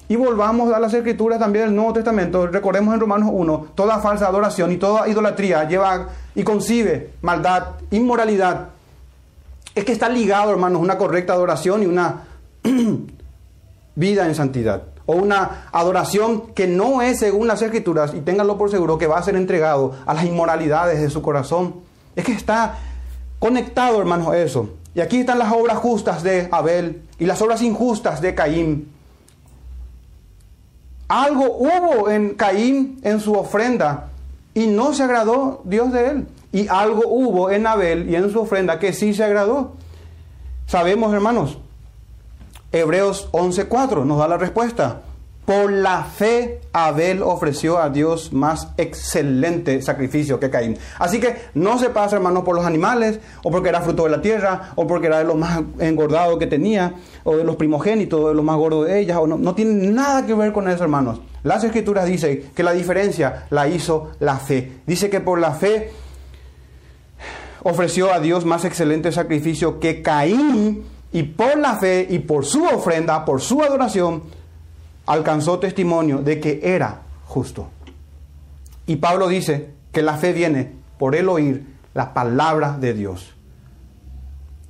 Y volvamos a las escrituras también del Nuevo Testamento. Recordemos en Romanos 1, toda falsa adoración y toda idolatría lleva y concibe maldad, inmoralidad. Es que está ligado, hermanos, una correcta adoración y una vida en santidad. O una adoración que no es según las escrituras, y ténganlo por seguro que va a ser entregado a las inmoralidades de su corazón. Es que está conectado, hermanos, eso. Y aquí están las obras justas de Abel y las obras injustas de Caín. Algo hubo en Caín en su ofrenda y no se agradó Dios de él. Y algo hubo en Abel y en su ofrenda que sí se agradó. Sabemos, hermanos, Hebreos 11:4 nos da la respuesta. Por la fe Abel ofreció a Dios más excelente sacrificio que Caín. Así que no se pasa, hermano, por los animales, o porque era fruto de la tierra, o porque era de los más engordados que tenía, o de los primogénitos, de los más gordos de ellas, o no, no tiene nada que ver con eso, hermanos. Las escrituras dicen que la diferencia la hizo la fe. Dice que por la fe ofreció a Dios más excelente sacrificio que Caín, y por la fe y por su ofrenda, por su adoración, alcanzó testimonio de que era justo. Y Pablo dice que la fe viene por el oír la palabra de Dios.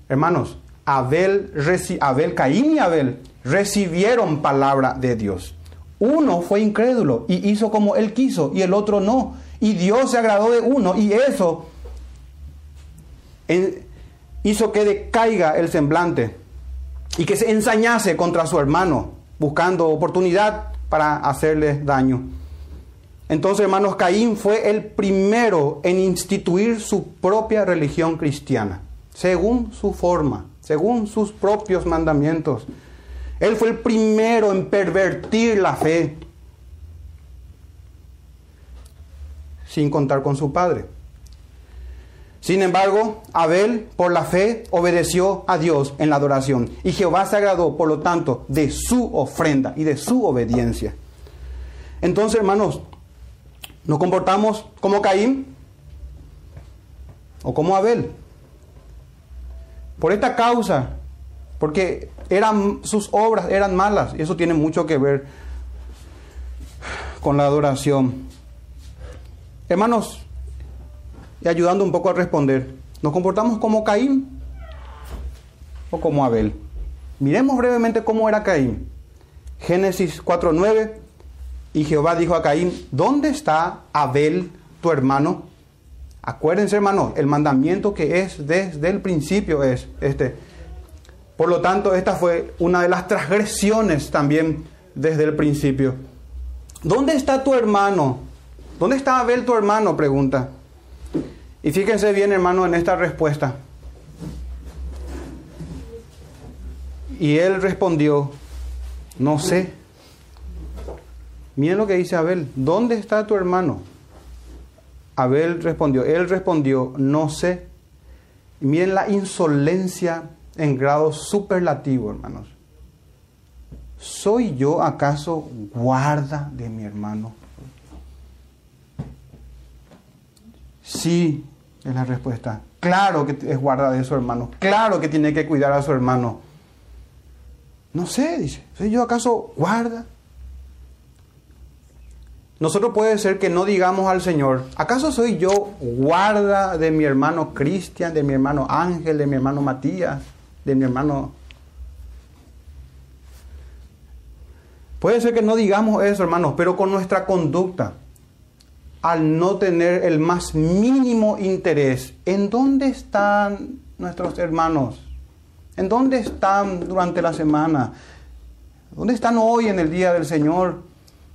Hermanos, Abel, Abel, Caín y Abel recibieron palabra de Dios. Uno fue incrédulo y hizo como él quiso y el otro no. Y Dios se agradó de uno y eso hizo que decaiga el semblante y que se ensañase contra su hermano buscando oportunidad para hacerle daño. Entonces, hermanos, Caín fue el primero en instituir su propia religión cristiana, según su forma, según sus propios mandamientos. Él fue el primero en pervertir la fe, sin contar con su padre. Sin embargo, Abel, por la fe, obedeció a Dios en la adoración. Y Jehová se agradó, por lo tanto, de su ofrenda y de su obediencia. Entonces, hermanos, ¿nos comportamos como Caín o como Abel? Por esta causa, porque eran, sus obras eran malas, y eso tiene mucho que ver con la adoración. Hermanos, y ayudando un poco a responder. ¿Nos comportamos como Caín o como Abel? Miremos brevemente cómo era Caín. Génesis 4.9. Y Jehová dijo a Caín, ¿dónde está Abel, tu hermano? Acuérdense, hermano, el mandamiento que es desde el principio es este. Por lo tanto, esta fue una de las transgresiones también desde el principio. ¿Dónde está tu hermano? ¿Dónde está Abel, tu hermano? Pregunta. Y fíjense bien, hermano, en esta respuesta. Y él respondió, no sé. Miren lo que dice Abel, ¿dónde está tu hermano? Abel respondió, él respondió, no sé. Miren la insolencia en grado superlativo, hermanos. ¿Soy yo acaso guarda de mi hermano? Sí, es la respuesta. Claro que es guarda de su hermano. Claro que tiene que cuidar a su hermano. No sé, dice. ¿Soy yo acaso guarda? Nosotros puede ser que no digamos al Señor, ¿acaso soy yo guarda de mi hermano Cristian, de mi hermano Ángel, de mi hermano Matías, de mi hermano... Puede ser que no digamos eso, hermanos, pero con nuestra conducta, al no tener el más mínimo interés. ¿En dónde están nuestros hermanos? ¿En dónde están durante la semana? ¿Dónde están hoy en el día del Señor?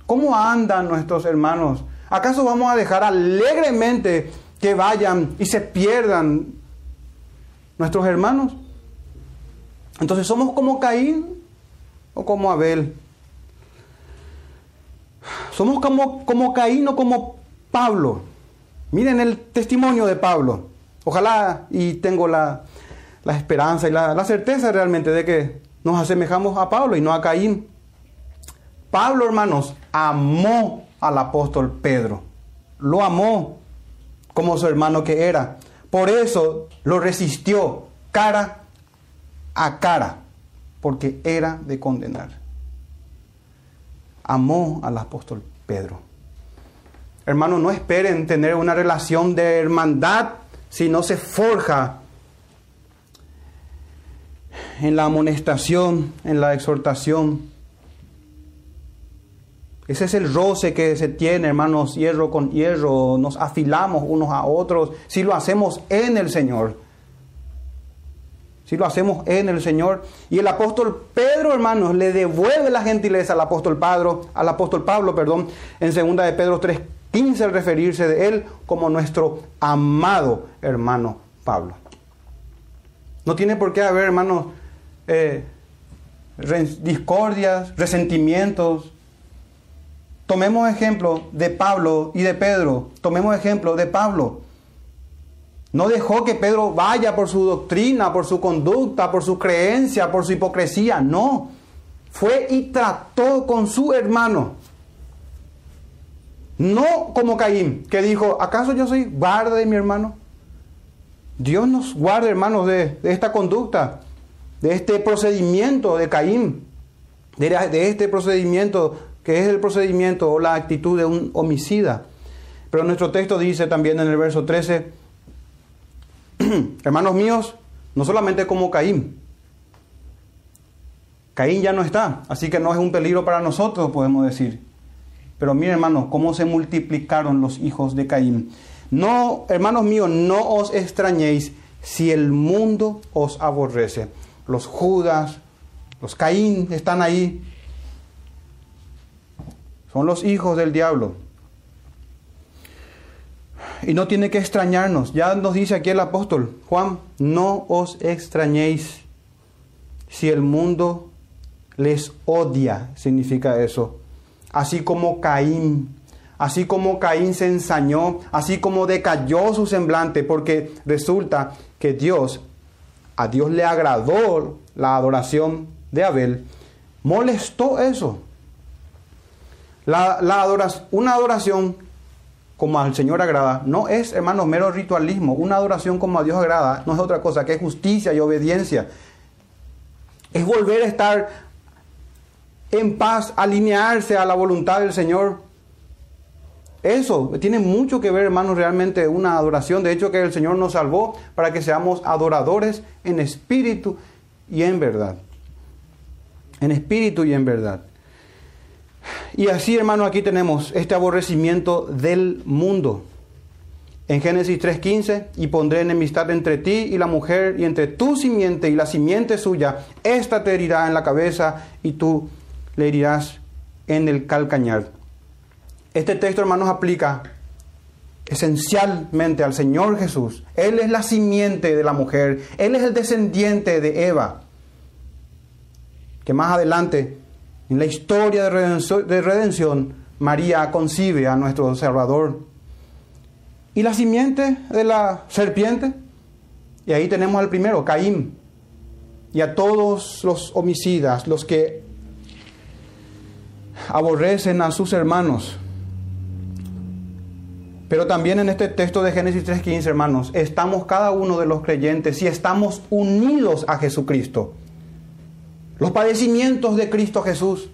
¿Cómo andan nuestros hermanos? ¿Acaso vamos a dejar alegremente que vayan y se pierdan nuestros hermanos? Entonces, ¿somos como Caín o como Abel? ¿Somos como, como Caín o como Pablo. Miren el testimonio de Pablo. Ojalá y tengo la, esperanza y la, la, certeza realmente de que nos asemejamos a Pablo y no a Caín. Pablo, hermanos, amó al apóstol Pedro. Lo amó como su hermano que era. Por eso lo resistió cara a cara, porque era de condenar. amó al apóstol Pedro. Hermanos, no esperen tener una relación de hermandad si no se forja en la amonestación, en la exhortación. Ese es el roce que se tiene, hermanos, hierro con hierro, nos afilamos unos a otros, si lo hacemos en el Señor. Si lo hacemos en el Señor. Y el apóstol Pedro, hermanos, le devuelve la gentileza al apóstol Pablo, al apóstol Pablo, perdón, en segunda de Pedro 3:15 al referirse de él como nuestro amado hermano Pablo. No tiene por qué haber, hermanos, eh, discordias, resentimientos. Tomemos ejemplo de Pablo y de Pedro. Tomemos ejemplo de Pablo. No dejó que Pedro vaya por su doctrina, por su conducta, por su creencia, por su hipocresía. No. Fue y trató con su hermano. No como Caín, que dijo, ¿acaso yo soy guarda de mi hermano? Dios nos guarde, hermanos, de, esta conducta, de este procedimiento de Caín, de, de este procedimiento que es el procedimiento o la actitud de un homicida. Pero nuestro texto dice también en el verso 13, hermanos míos, no solamente como Caín. Caín ya no está, así que no es un peligro para nosotros, podemos decir. Pero miren, hermanos, cómo se multiplicaron los hijos de Caín. No, hermanos míos, no os extrañéis si el mundo os aborrece. Los Judas, los Caín están ahí. Son los hijos del diablo. Y no tiene que extrañarnos. Ya nos dice aquí el apóstol Juan, no os extrañéis si el mundo les odia, significa eso. Así como Caín, así como Caín se ensañó, así como decayó su semblante, porque resulta que Dios, a Dios le agradó la adoración de Abel, molestó eso. Una adoración como al Señor agrada, no es, hermanos, mero ritualismo. Una adoración como a Dios agrada no es otra cosa que justicia y obediencia. Es volver a estar en paz, alinearse a la voluntad del Señor. Eso tiene mucho que ver, hermanos, realmente una adoración. De hecho, que el Señor nos salvó para que seamos adoradores en espíritu y en verdad. En espíritu y en verdad. Y así, hermano, aquí tenemos este aborrecimiento del mundo. En Génesis 3:15, y pondré enemistad entre ti y la mujer, y entre tu simiente y la simiente suya, esta te herirá en la cabeza y tú le herirás en el calcañar. Este texto, hermanos, aplica esencialmente al Señor Jesús. Él es la simiente de la mujer, Él es el descendiente de Eva, que más adelante en la historia de redención, María concibe a nuestro Salvador. Y la simiente de la serpiente, y ahí tenemos al primero, Caín, y a todos los homicidas, los que aborrecen a sus hermanos. Pero también en este texto de Génesis 3.15, hermanos, estamos cada uno de los creyentes y estamos unidos a Jesucristo. Los padecimientos de Cristo Jesús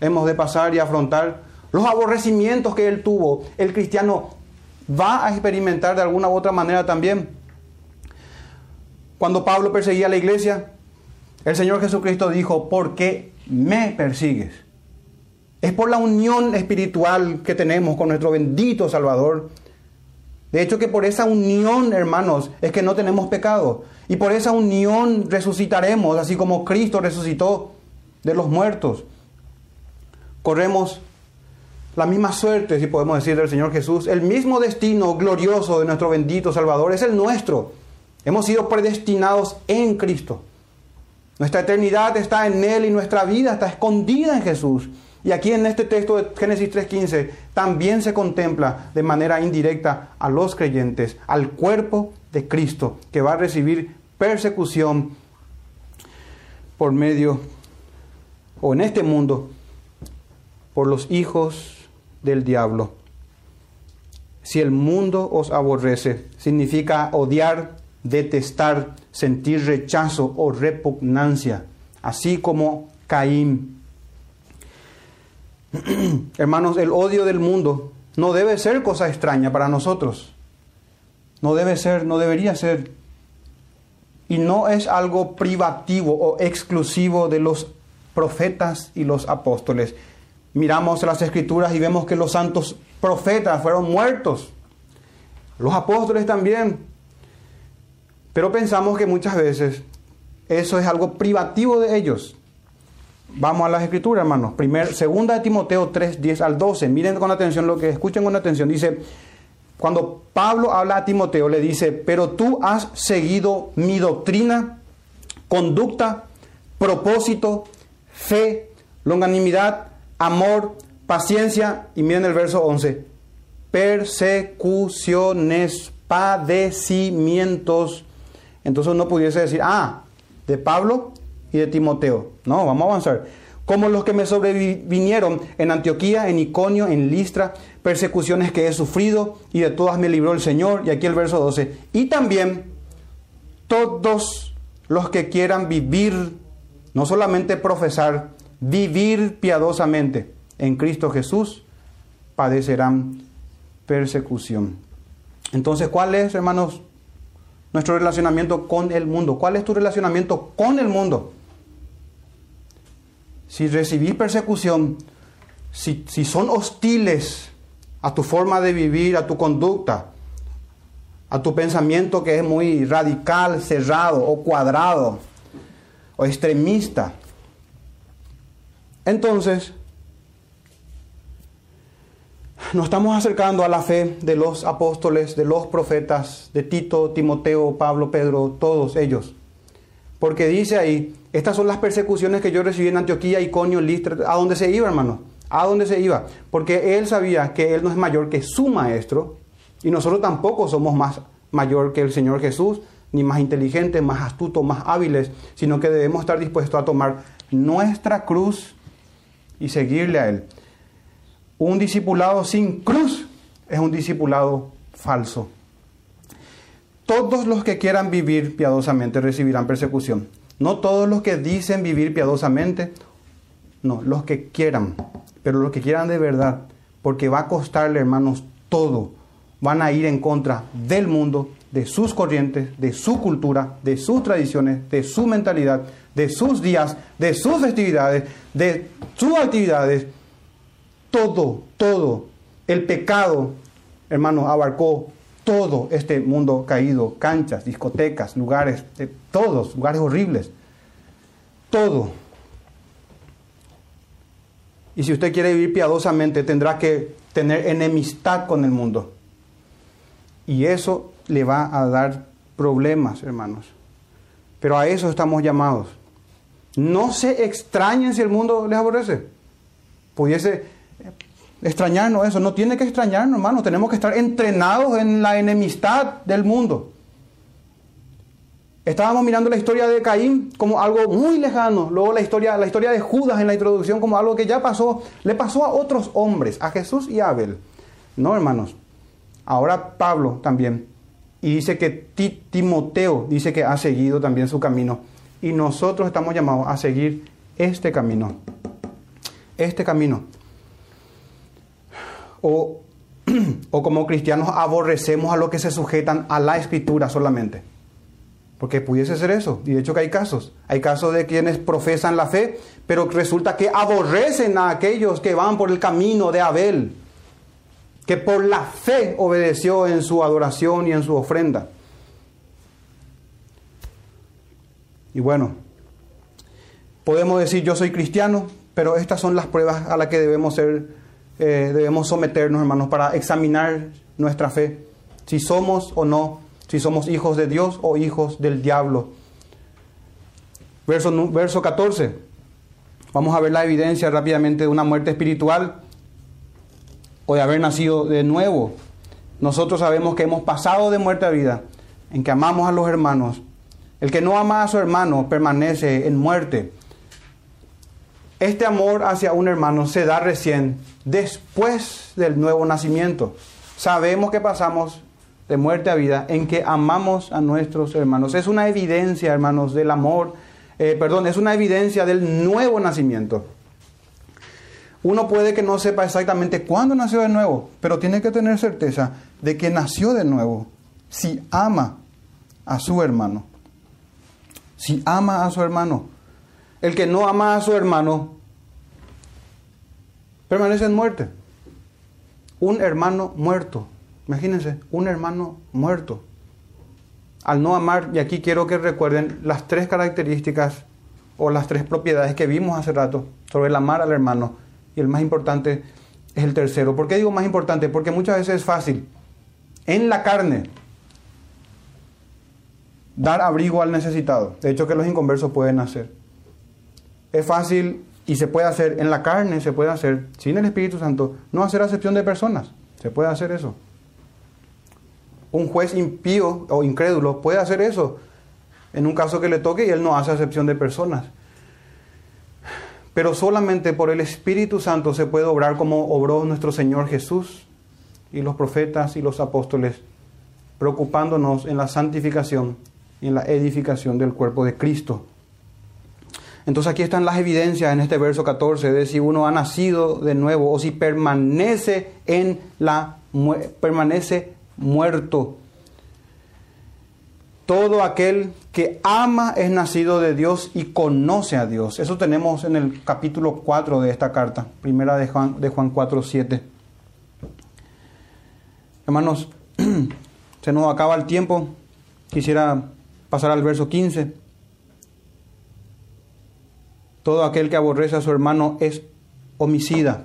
hemos de pasar y afrontar. Los aborrecimientos que Él tuvo, el cristiano va a experimentar de alguna u otra manera también. Cuando Pablo perseguía la iglesia, el Señor Jesucristo dijo, ¿por qué me persigues? Es por la unión espiritual que tenemos con nuestro bendito Salvador. De hecho que por esa unión, hermanos, es que no tenemos pecado. Y por esa unión resucitaremos, así como Cristo resucitó de los muertos. Corremos la misma suerte, si podemos decir, del Señor Jesús. El mismo destino glorioso de nuestro bendito Salvador es el nuestro. Hemos sido predestinados en Cristo. Nuestra eternidad está en Él y nuestra vida está escondida en Jesús. Y aquí en este texto de Génesis 3.15 también se contempla de manera indirecta a los creyentes, al cuerpo de Cristo, que va a recibir persecución por medio, o en este mundo, por los hijos del diablo. Si el mundo os aborrece, significa odiar, detestar, sentir rechazo o repugnancia, así como Caín Hermanos, el odio del mundo no debe ser cosa extraña para nosotros. No debe ser, no debería ser. Y no es algo privativo o exclusivo de los profetas y los apóstoles. Miramos las escrituras y vemos que los santos profetas fueron muertos. Los apóstoles también. Pero pensamos que muchas veces eso es algo privativo de ellos. Vamos a las escrituras, hermanos. Primer, segunda de Timoteo 3, 10 al 12. Miren con atención lo que escuchen con atención. Dice, cuando Pablo habla a Timoteo, le dice, pero tú has seguido mi doctrina, conducta, propósito, fe, longanimidad, amor, paciencia, y miren el verso 11, persecuciones, padecimientos. Entonces uno pudiese decir, ah, de Pablo y de Timoteo. No, vamos a avanzar. Como los que me sobrevinieron en Antioquía, en Iconio, en Listra, persecuciones que he sufrido y de todas me libró el Señor. Y aquí el verso 12. Y también todos los que quieran vivir, no solamente profesar, vivir piadosamente en Cristo Jesús, padecerán persecución. Entonces, ¿cuál es, hermanos, nuestro relacionamiento con el mundo? ¿Cuál es tu relacionamiento con el mundo? Si recibís persecución, si, si son hostiles a tu forma de vivir, a tu conducta, a tu pensamiento que es muy radical, cerrado o cuadrado o extremista, entonces nos estamos acercando a la fe de los apóstoles, de los profetas, de Tito, Timoteo, Pablo, Pedro, todos ellos. Porque dice ahí, estas son las persecuciones que yo recibí en Antioquía, Iconio, Listra, ¿a dónde se iba, hermano? ¿A dónde se iba? Porque él sabía que él no es mayor que su maestro y nosotros tampoco somos más mayor que el Señor Jesús, ni más inteligentes, más astutos, más hábiles, sino que debemos estar dispuestos a tomar nuestra cruz y seguirle a Él. Un discipulado sin cruz es un discipulado falso. Todos los que quieran vivir piadosamente recibirán persecución. No todos los que dicen vivir piadosamente, no, los que quieran, pero los que quieran de verdad, porque va a costarle, hermanos, todo. Van a ir en contra del mundo, de sus corrientes, de su cultura, de sus tradiciones, de su mentalidad, de sus días, de sus festividades, de sus actividades. Todo, todo. El pecado, hermanos, abarcó todo este mundo caído, canchas, discotecas, lugares, de todos, lugares horribles. Todo. Y si usted quiere vivir piadosamente, tendrá que tener enemistad con el mundo. Y eso le va a dar problemas, hermanos. Pero a eso estamos llamados. No se extrañen si el mundo les aborrece. Pudiese extrañarnos eso, no tiene que extrañarnos, hermano, tenemos que estar entrenados en la enemistad del mundo. Estábamos mirando la historia de Caín como algo muy lejano, luego la historia, la historia de Judas en la introducción como algo que ya pasó, le pasó a otros hombres, a Jesús y a Abel. No, hermanos. Ahora Pablo también. Y dice que Timoteo dice que ha seguido también su camino. Y nosotros estamos llamados a seguir este camino. Este camino o, o como cristianos aborrecemos a los que se sujetan a la escritura solamente. Porque pudiese ser eso. Y de hecho que hay casos. Hay casos de quienes profesan la fe, pero resulta que aborrecen a aquellos que van por el camino de Abel, que por la fe obedeció en su adoración y en su ofrenda. Y bueno, podemos decir yo soy cristiano, pero estas son las pruebas a las que debemos ser eh, debemos someternos, hermanos, para examinar nuestra fe, si somos o no, si somos hijos de Dios o hijos del diablo. Verso, verso 14. Vamos a ver la evidencia rápidamente de una muerte espiritual o de haber nacido de nuevo. Nosotros sabemos que hemos pasado de muerte a vida, en que amamos a los hermanos. El que no ama a su hermano permanece en muerte. Este amor hacia un hermano se da recién después del nuevo nacimiento. Sabemos que pasamos de muerte a vida en que amamos a nuestros hermanos. Es una evidencia, hermanos, del amor, eh, perdón, es una evidencia del nuevo nacimiento. Uno puede que no sepa exactamente cuándo nació de nuevo, pero tiene que tener certeza de que nació de nuevo si ama a su hermano. Si ama a su hermano. El que no ama a su hermano permanece en muerte. Un hermano muerto. Imagínense, un hermano muerto. Al no amar, y aquí quiero que recuerden las tres características o las tres propiedades que vimos hace rato sobre el amar al hermano y el más importante es el tercero. ¿Por qué digo más importante? Porque muchas veces es fácil en la carne dar abrigo al necesitado. De hecho que los inconversos pueden hacer. Es fácil y se puede hacer en la carne, se puede hacer sin el Espíritu Santo, no hacer acepción de personas. Se puede hacer eso. Un juez impío o incrédulo puede hacer eso en un caso que le toque y él no hace acepción de personas. Pero solamente por el Espíritu Santo se puede obrar como obró nuestro Señor Jesús y los profetas y los apóstoles, preocupándonos en la santificación y en la edificación del cuerpo de Cristo. Entonces aquí están las evidencias en este verso 14 de si uno ha nacido de nuevo o si permanece en la permanece muerto. Todo aquel que ama es nacido de Dios y conoce a Dios. Eso tenemos en el capítulo 4 de esta carta, primera de Juan, de Juan 4, 7. Hermanos, se nos acaba el tiempo. Quisiera pasar al verso 15. Todo aquel que aborrece a su hermano es homicida.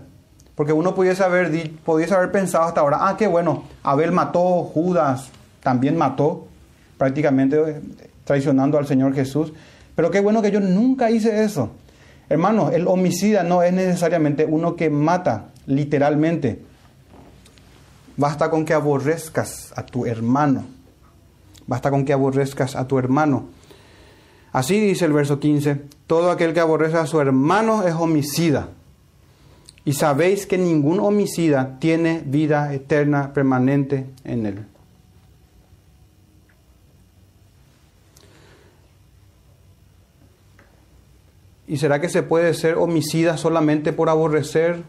Porque uno pudiese haber, pudiese haber pensado hasta ahora, ah, qué bueno, Abel mató, Judas también mató prácticamente eh, traicionando al Señor Jesús. Pero qué bueno que yo nunca hice eso. Hermano, el homicida no es necesariamente uno que mata, literalmente. Basta con que aborrezcas a tu hermano. Basta con que aborrezcas a tu hermano. Así dice el verso 15, todo aquel que aborrece a su hermano es homicida. Y sabéis que ningún homicida tiene vida eterna permanente en él. ¿Y será que se puede ser homicida solamente por aborrecer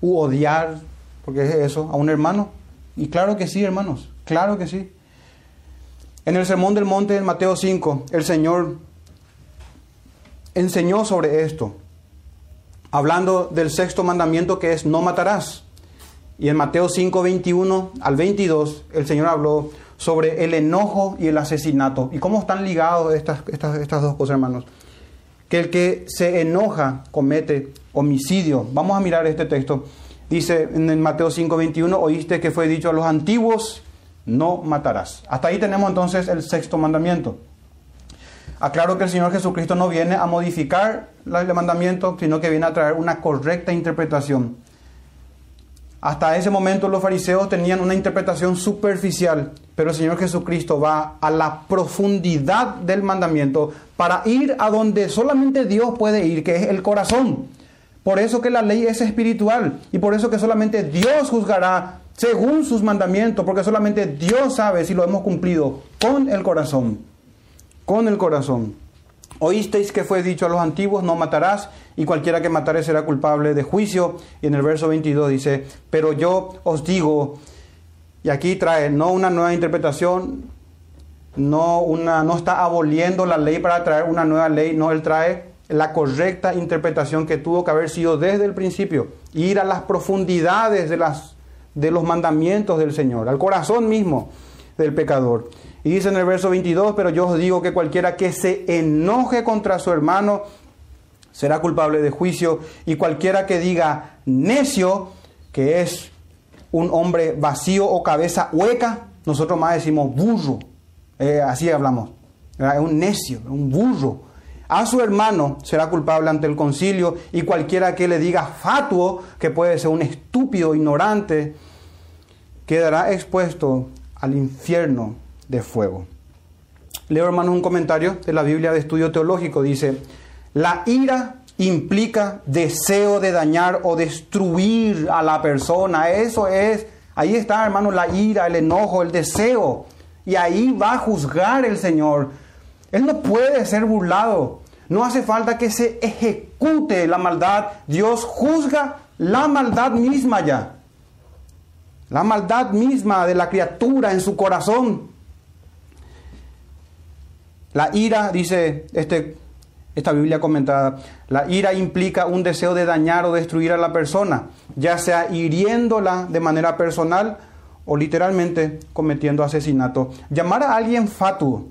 u odiar, porque es eso, a un hermano? Y claro que sí, hermanos, claro que sí. En el Sermón del Monte en Mateo 5, el Señor enseñó sobre esto, hablando del sexto mandamiento que es no matarás. Y en Mateo 5, 21 al 22, el Señor habló sobre el enojo y el asesinato. ¿Y cómo están ligados estas, estas, estas dos cosas, hermanos? que el que se enoja comete homicidio. Vamos a mirar este texto. Dice en Mateo 5:21, oíste que fue dicho a los antiguos, no matarás. Hasta ahí tenemos entonces el sexto mandamiento. Aclaro que el Señor Jesucristo no viene a modificar el mandamiento, sino que viene a traer una correcta interpretación. Hasta ese momento los fariseos tenían una interpretación superficial, pero el Señor Jesucristo va a la profundidad del mandamiento para ir a donde solamente Dios puede ir, que es el corazón. Por eso que la ley es espiritual y por eso que solamente Dios juzgará según sus mandamientos, porque solamente Dios sabe si lo hemos cumplido con el corazón, con el corazón. Oísteis que fue dicho a los antiguos, no matarás, y cualquiera que matare será culpable de juicio. Y en el verso 22 dice, pero yo os digo, y aquí trae no una nueva interpretación, no, una, no está aboliendo la ley para traer una nueva ley, no, él trae la correcta interpretación que tuvo que haber sido desde el principio, ir a las profundidades de, las, de los mandamientos del Señor, al corazón mismo del pecador. Y dice en el verso 22, pero yo os digo que cualquiera que se enoje contra su hermano será culpable de juicio, y cualquiera que diga necio, que es un hombre vacío o cabeza hueca, nosotros más decimos burro, eh, así hablamos, es un necio, un burro. A su hermano será culpable ante el concilio y cualquiera que le diga fatuo, que puede ser un estúpido, ignorante, quedará expuesto al infierno de fuego. Leo hermanos un comentario de la Biblia de Estudio Teológico. Dice, la ira implica deseo de dañar o destruir a la persona. Eso es, ahí está hermano la ira, el enojo, el deseo. Y ahí va a juzgar el Señor. Él no puede ser burlado. No hace falta que se ejecute la maldad. Dios juzga la maldad misma ya. La maldad misma de la criatura en su corazón. La ira, dice este, esta Biblia comentada, la ira implica un deseo de dañar o destruir a la persona, ya sea hiriéndola de manera personal o literalmente cometiendo asesinato. Llamar a alguien fatuo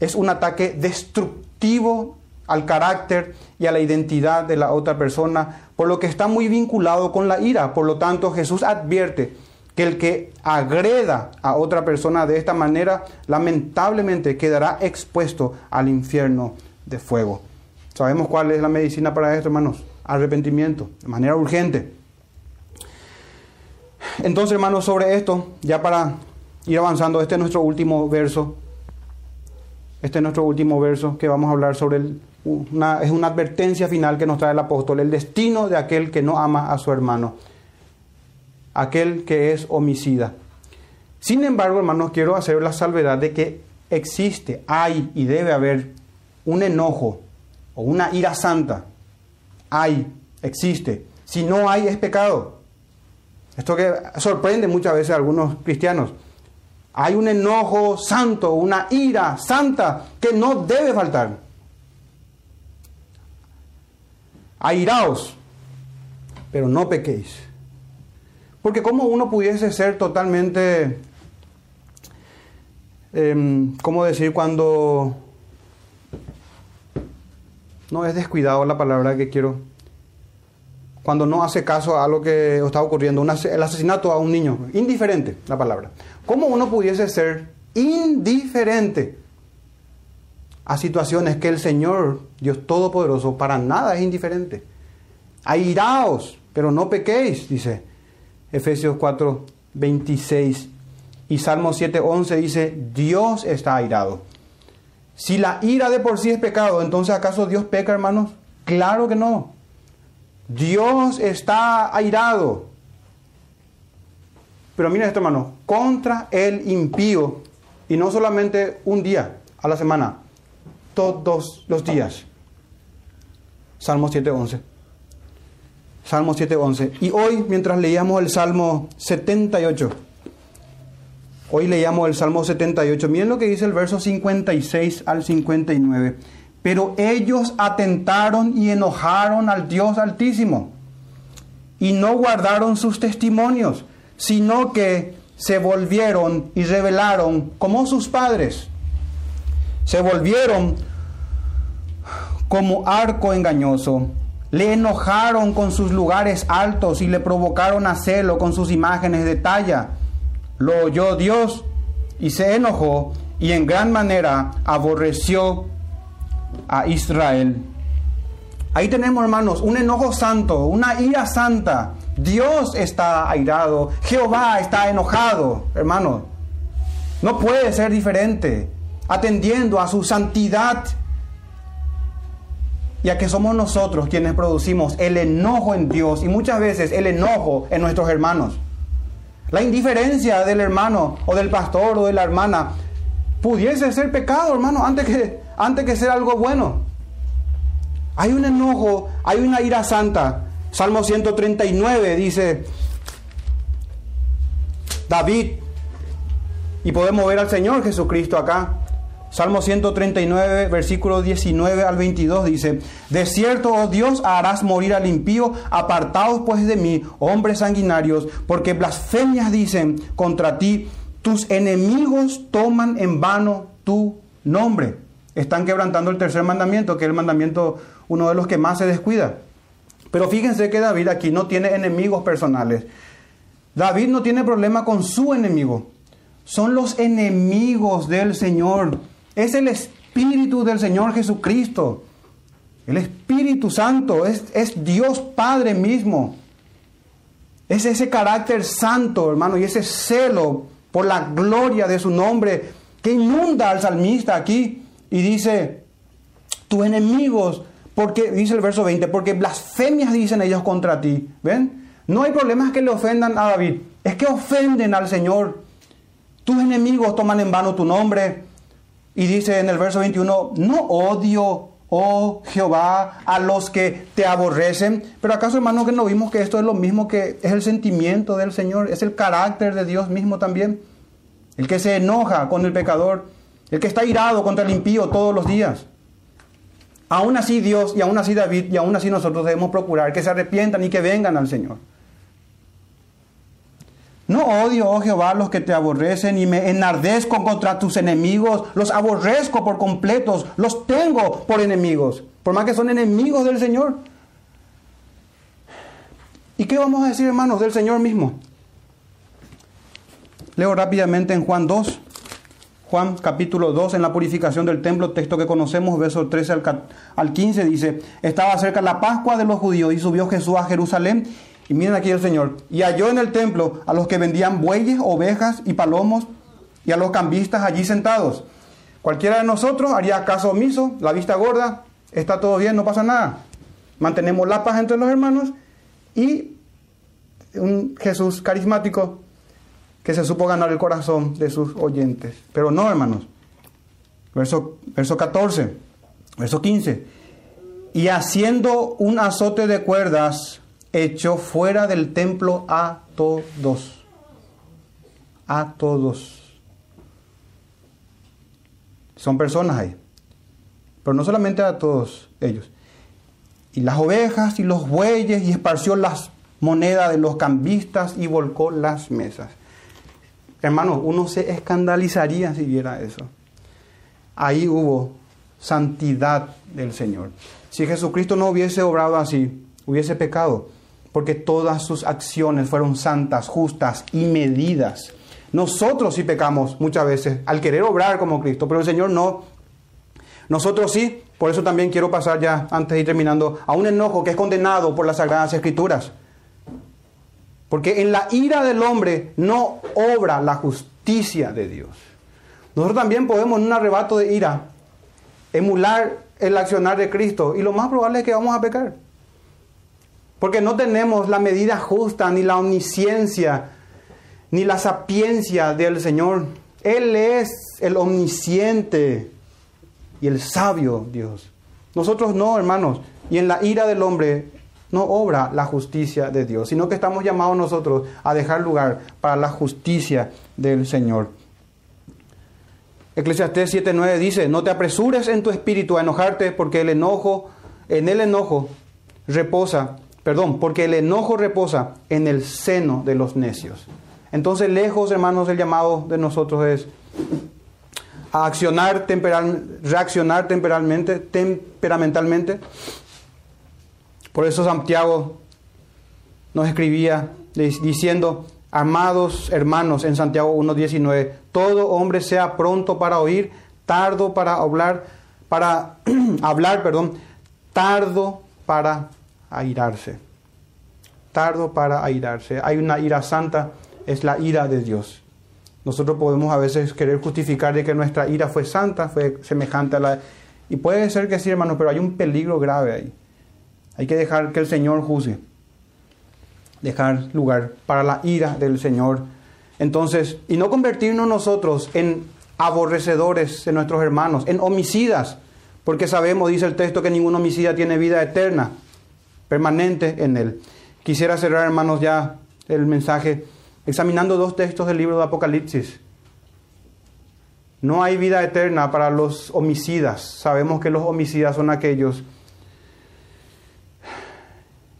es un ataque destructivo al carácter y a la identidad de la otra persona, por lo que está muy vinculado con la ira. Por lo tanto, Jesús advierte que el que agreda a otra persona de esta manera, lamentablemente quedará expuesto al infierno de fuego. ¿Sabemos cuál es la medicina para esto, hermanos? Arrepentimiento, de manera urgente. Entonces, hermanos, sobre esto, ya para ir avanzando, este es nuestro último verso. Este es nuestro último verso que vamos a hablar sobre el, es una advertencia final que nos trae el apóstol, el destino de aquel que no ama a su hermano, aquel que es homicida. Sin embargo, hermanos, quiero hacer la salvedad de que existe, hay y debe haber un enojo o una ira santa. Hay, existe. Si no hay, es pecado. Esto que sorprende muchas veces a algunos cristianos. Hay un enojo santo, una ira santa que no debe faltar. Airaos, pero no pequéis. Porque como uno pudiese ser totalmente, eh, ¿cómo decir? Cuando no es descuidado la palabra que quiero cuando no hace caso a lo que está ocurriendo, el asesinato a un niño, indiferente la palabra. ¿Cómo uno pudiese ser indiferente a situaciones que el Señor, Dios Todopoderoso, para nada es indiferente? Airaos, pero no pequéis, dice Efesios 4, 26. Y Salmo 7, 11 dice, Dios está airado. Si la ira de por sí es pecado, entonces ¿acaso Dios peca, hermanos? Claro que no. Dios está airado. Pero mira esto, hermano, contra el impío, y no solamente un día a la semana, todos los días. Salmo 7.11. Salmo 7.11. Y hoy, mientras leíamos el Salmo 78, hoy leíamos el Salmo 78, miren lo que dice el verso 56 al 59. Pero ellos atentaron y enojaron al Dios Altísimo y no guardaron sus testimonios, sino que se volvieron y rebelaron como sus padres. Se volvieron como arco engañoso. Le enojaron con sus lugares altos y le provocaron a celo con sus imágenes de talla. Lo oyó Dios y se enojó y en gran manera aborreció a Israel. Ahí tenemos, hermanos, un enojo santo, una ira santa. Dios está airado, Jehová está enojado, hermanos. No puede ser diferente, atendiendo a su santidad ya que somos nosotros quienes producimos el enojo en Dios y muchas veces el enojo en nuestros hermanos. La indiferencia del hermano o del pastor o de la hermana pudiese ser pecado, hermano, antes que antes que ser algo bueno. Hay un enojo, hay una ira santa. Salmo 139 dice David, y podemos ver al Señor Jesucristo acá. Salmo 139, versículo 19 al 22 dice, De cierto, oh Dios, harás morir al impío, apartaos pues de mí, hombres sanguinarios, porque blasfemias dicen contra ti, tus enemigos toman en vano tu nombre están quebrantando el tercer mandamiento, que es el mandamiento, uno de los que más se descuida. Pero fíjense que David aquí no tiene enemigos personales. David no tiene problema con su enemigo. Son los enemigos del Señor. Es el Espíritu del Señor Jesucristo. El Espíritu Santo es, es Dios Padre mismo. Es ese carácter santo, hermano, y ese celo por la gloria de su nombre que inunda al salmista aquí. Y dice, tus enemigos, porque, dice el verso 20, porque blasfemias dicen ellos contra ti. ¿Ven? No hay problemas que le ofendan a David, es que ofenden al Señor. Tus enemigos toman en vano tu nombre. Y dice en el verso 21, no odio oh Jehová, a los que te aborrecen. Pero acaso, hermano, que no vimos que esto es lo mismo que es el sentimiento del Señor, es el carácter de Dios mismo también. El que se enoja con el pecador, el que está irado contra el impío todos los días. Aún así Dios y aún así David y aún así nosotros debemos procurar que se arrepientan y que vengan al Señor. No odio, oh Jehová, los que te aborrecen y me enardezco contra tus enemigos, los aborrezco por completos, los tengo por enemigos, por más que son enemigos del Señor. ¿Y qué vamos a decir, hermanos, del Señor mismo? Leo rápidamente en Juan 2, Juan capítulo 2, en la purificación del templo, texto que conocemos, verso 13 al, al 15, dice, estaba cerca la Pascua de los judíos y subió Jesús a Jerusalén y miren aquí el Señor. Y halló en el templo a los que vendían bueyes, ovejas y palomos y a los cambistas allí sentados. Cualquiera de nosotros haría caso omiso, la vista gorda, está todo bien, no pasa nada. Mantenemos la paz entre los hermanos y un Jesús carismático que se supo ganar el corazón de sus oyentes. Pero no, hermanos. Verso, verso 14, verso 15. Y haciendo un azote de cuerdas, echó fuera del templo a todos. A todos. Son personas ahí. Pero no solamente a todos ellos. Y las ovejas y los bueyes y esparció las monedas de los cambistas y volcó las mesas. Hermano, uno se escandalizaría si viera eso. Ahí hubo santidad del Señor. Si Jesucristo no hubiese obrado así, hubiese pecado porque todas sus acciones fueron santas, justas y medidas. Nosotros sí pecamos muchas veces al querer obrar como Cristo, pero el Señor no. Nosotros sí, por eso también quiero pasar ya, antes de ir terminando, a un enojo que es condenado por las Sagradas Escrituras. Porque en la ira del hombre no obra la justicia de Dios. Nosotros también podemos en un arrebato de ira emular el accionar de Cristo y lo más probable es que vamos a pecar. Porque no tenemos la medida justa, ni la omnisciencia, ni la sapiencia del Señor. Él es el omnisciente y el sabio Dios. Nosotros no, hermanos. Y en la ira del hombre no obra la justicia de Dios, sino que estamos llamados nosotros a dejar lugar para la justicia del Señor. Eclesiastés 7:9 dice, no te apresures en tu espíritu a enojarte porque el enojo, en el enojo reposa Perdón, porque el enojo reposa en el seno de los necios. Entonces, lejos, hermanos, el llamado de nosotros es reaccionar temperalmente, temperamentalmente. Por eso Santiago nos escribía diciendo, amados hermanos, en Santiago 1.19, todo hombre sea pronto para oír, tardo para hablar, para hablar, perdón, tardo para airarse. Tardo para airarse. Hay una ira santa, es la ira de Dios. Nosotros podemos a veces querer justificar de que nuestra ira fue santa, fue semejante a la... Y puede ser que sí, hermano, pero hay un peligro grave ahí. Hay que dejar que el Señor juzgue. Dejar lugar para la ira del Señor. Entonces, y no convertirnos nosotros en aborrecedores de nuestros hermanos, en homicidas, porque sabemos, dice el texto, que ningún homicida tiene vida eterna permanente en él. Quisiera cerrar, hermanos, ya el mensaje examinando dos textos del libro de Apocalipsis. No hay vida eterna para los homicidas. Sabemos que los homicidas son aquellos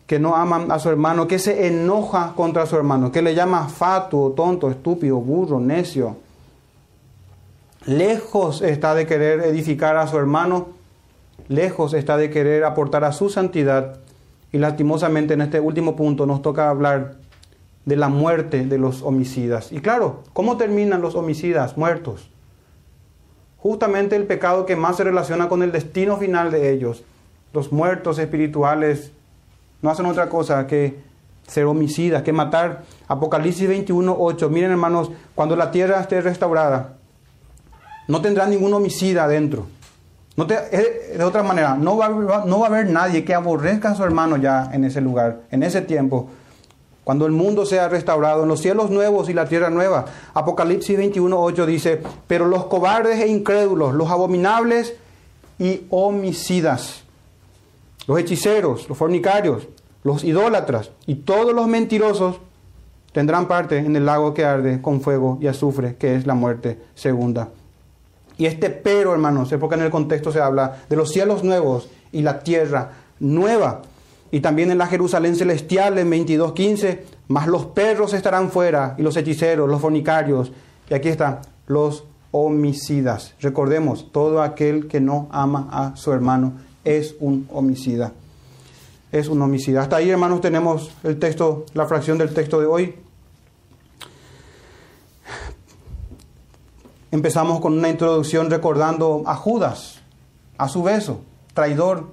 que no aman a su hermano, que se enoja contra su hermano, que le llama fatuo, tonto, estúpido, burro, necio. Lejos está de querer edificar a su hermano, lejos está de querer aportar a su santidad y lastimosamente en este último punto nos toca hablar de la muerte de los homicidas. Y claro, ¿cómo terminan los homicidas muertos? Justamente el pecado que más se relaciona con el destino final de ellos. Los muertos espirituales no hacen otra cosa que ser homicidas, que matar. Apocalipsis 21, 8. Miren hermanos, cuando la tierra esté restaurada, no tendrá ningún homicida adentro. No de otra manera, no va, no va a haber nadie que aborrezca a su hermano ya en ese lugar, en ese tiempo. Cuando el mundo sea restaurado, en los cielos nuevos y la tierra nueva. Apocalipsis 21, 8 dice, pero los cobardes e incrédulos, los abominables y homicidas, los hechiceros, los fornicarios, los idólatras y todos los mentirosos tendrán parte en el lago que arde con fuego y azufre, que es la muerte segunda. Y este pero, hermanos, es porque en el contexto se habla de los cielos nuevos y la tierra nueva. Y también en la Jerusalén celestial en 22.15, más los perros estarán fuera y los hechiceros, los fornicarios. Y aquí está, los homicidas. Recordemos, todo aquel que no ama a su hermano es un homicida es un homicida. Hasta ahí, hermanos, tenemos el texto, la fracción del texto de hoy. Empezamos con una introducción recordando a Judas, a su beso, traidor.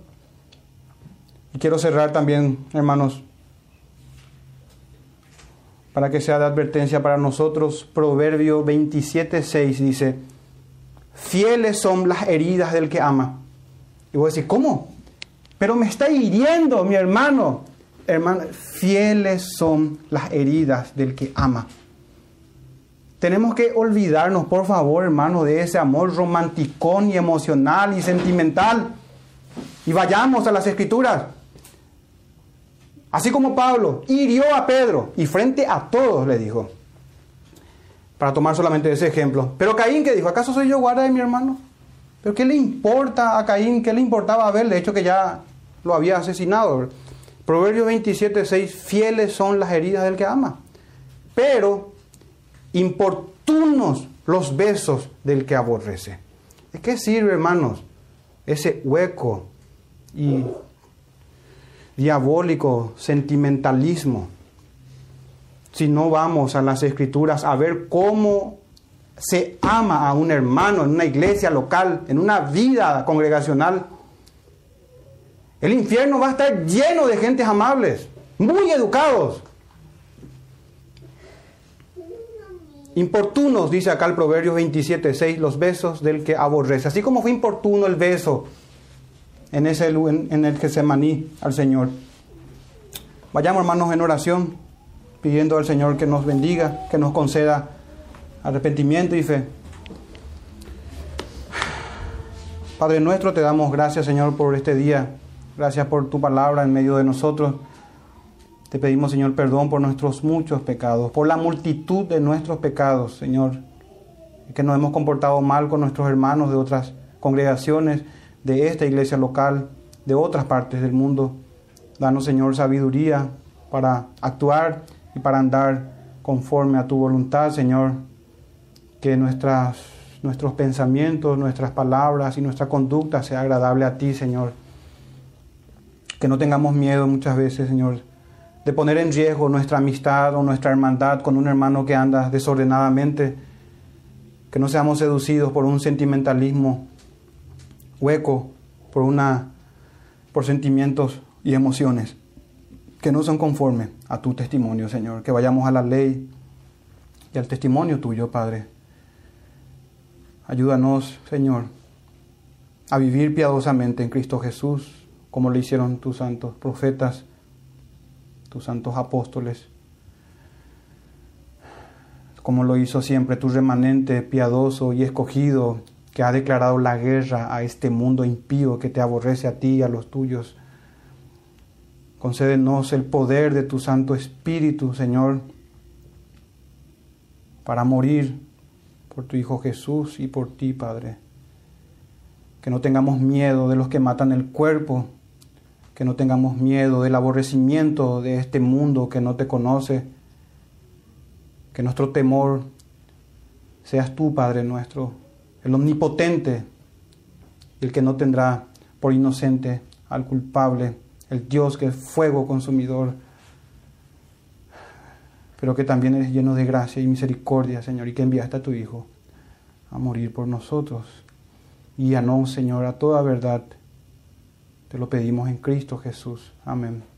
Y quiero cerrar también, hermanos, para que sea de advertencia para nosotros. Proverbio 27.6 dice, fieles son las heridas del que ama. Y voy a decir, ¿cómo? pero me está hiriendo mi hermano. Hermano, fieles son las heridas del que ama. Tenemos que olvidarnos, por favor, hermano, de ese amor romanticón y emocional y sentimental. Y vayamos a las escrituras. Así como Pablo hirió a Pedro y frente a todos le dijo, para tomar solamente ese ejemplo. Pero Caín que dijo, ¿acaso soy yo guarda de mi hermano? ¿Pero qué le importa a Caín? ¿Qué le importaba a Abel? De hecho que ya lo había asesinado. Proverbio 27, 6, fieles son las heridas del que ama, pero importunos los besos del que aborrece. ¿De qué sirve, hermanos, ese hueco y diabólico sentimentalismo si no vamos a las escrituras a ver cómo se ama a un hermano en una iglesia local, en una vida congregacional? El infierno va a estar lleno de gentes amables, muy educados. Importunos, dice acá el Proverbio 27, 6, los besos del que aborrece. Así como fue importuno el beso en, ese, en, en el que se maní al Señor. Vayamos hermanos en oración, pidiendo al Señor que nos bendiga, que nos conceda arrepentimiento y fe. Padre nuestro, te damos gracias Señor por este día Gracias por tu palabra en medio de nosotros. Te pedimos, Señor, perdón por nuestros muchos pecados, por la multitud de nuestros pecados, Señor, que nos hemos comportado mal con nuestros hermanos de otras congregaciones, de esta iglesia local, de otras partes del mundo. Danos, Señor, sabiduría para actuar y para andar conforme a tu voluntad, Señor. Que nuestras, nuestros pensamientos, nuestras palabras y nuestra conducta sea agradable a ti, Señor que no tengamos miedo muchas veces, Señor, de poner en riesgo nuestra amistad o nuestra hermandad con un hermano que anda desordenadamente, que no seamos seducidos por un sentimentalismo hueco, por una por sentimientos y emociones que no son conformes a tu testimonio, Señor, que vayamos a la ley y al testimonio tuyo, Padre. Ayúdanos, Señor, a vivir piadosamente en Cristo Jesús como lo hicieron tus santos profetas, tus santos apóstoles, como lo hizo siempre tu remanente piadoso y escogido que ha declarado la guerra a este mundo impío que te aborrece a ti y a los tuyos. Concédenos el poder de tu Santo Espíritu, Señor, para morir por tu Hijo Jesús y por ti, Padre. Que no tengamos miedo de los que matan el cuerpo, que no tengamos miedo del aborrecimiento de este mundo que no te conoce, que nuestro temor seas tú, Padre nuestro, el omnipotente, el que no tendrá por inocente al culpable, el Dios que es fuego consumidor, pero que también es lleno de gracia y misericordia, Señor, y que enviaste a tu Hijo a morir por nosotros. Y a no, Señor, a toda verdad te lo pedimos en Cristo Jesús. Amén.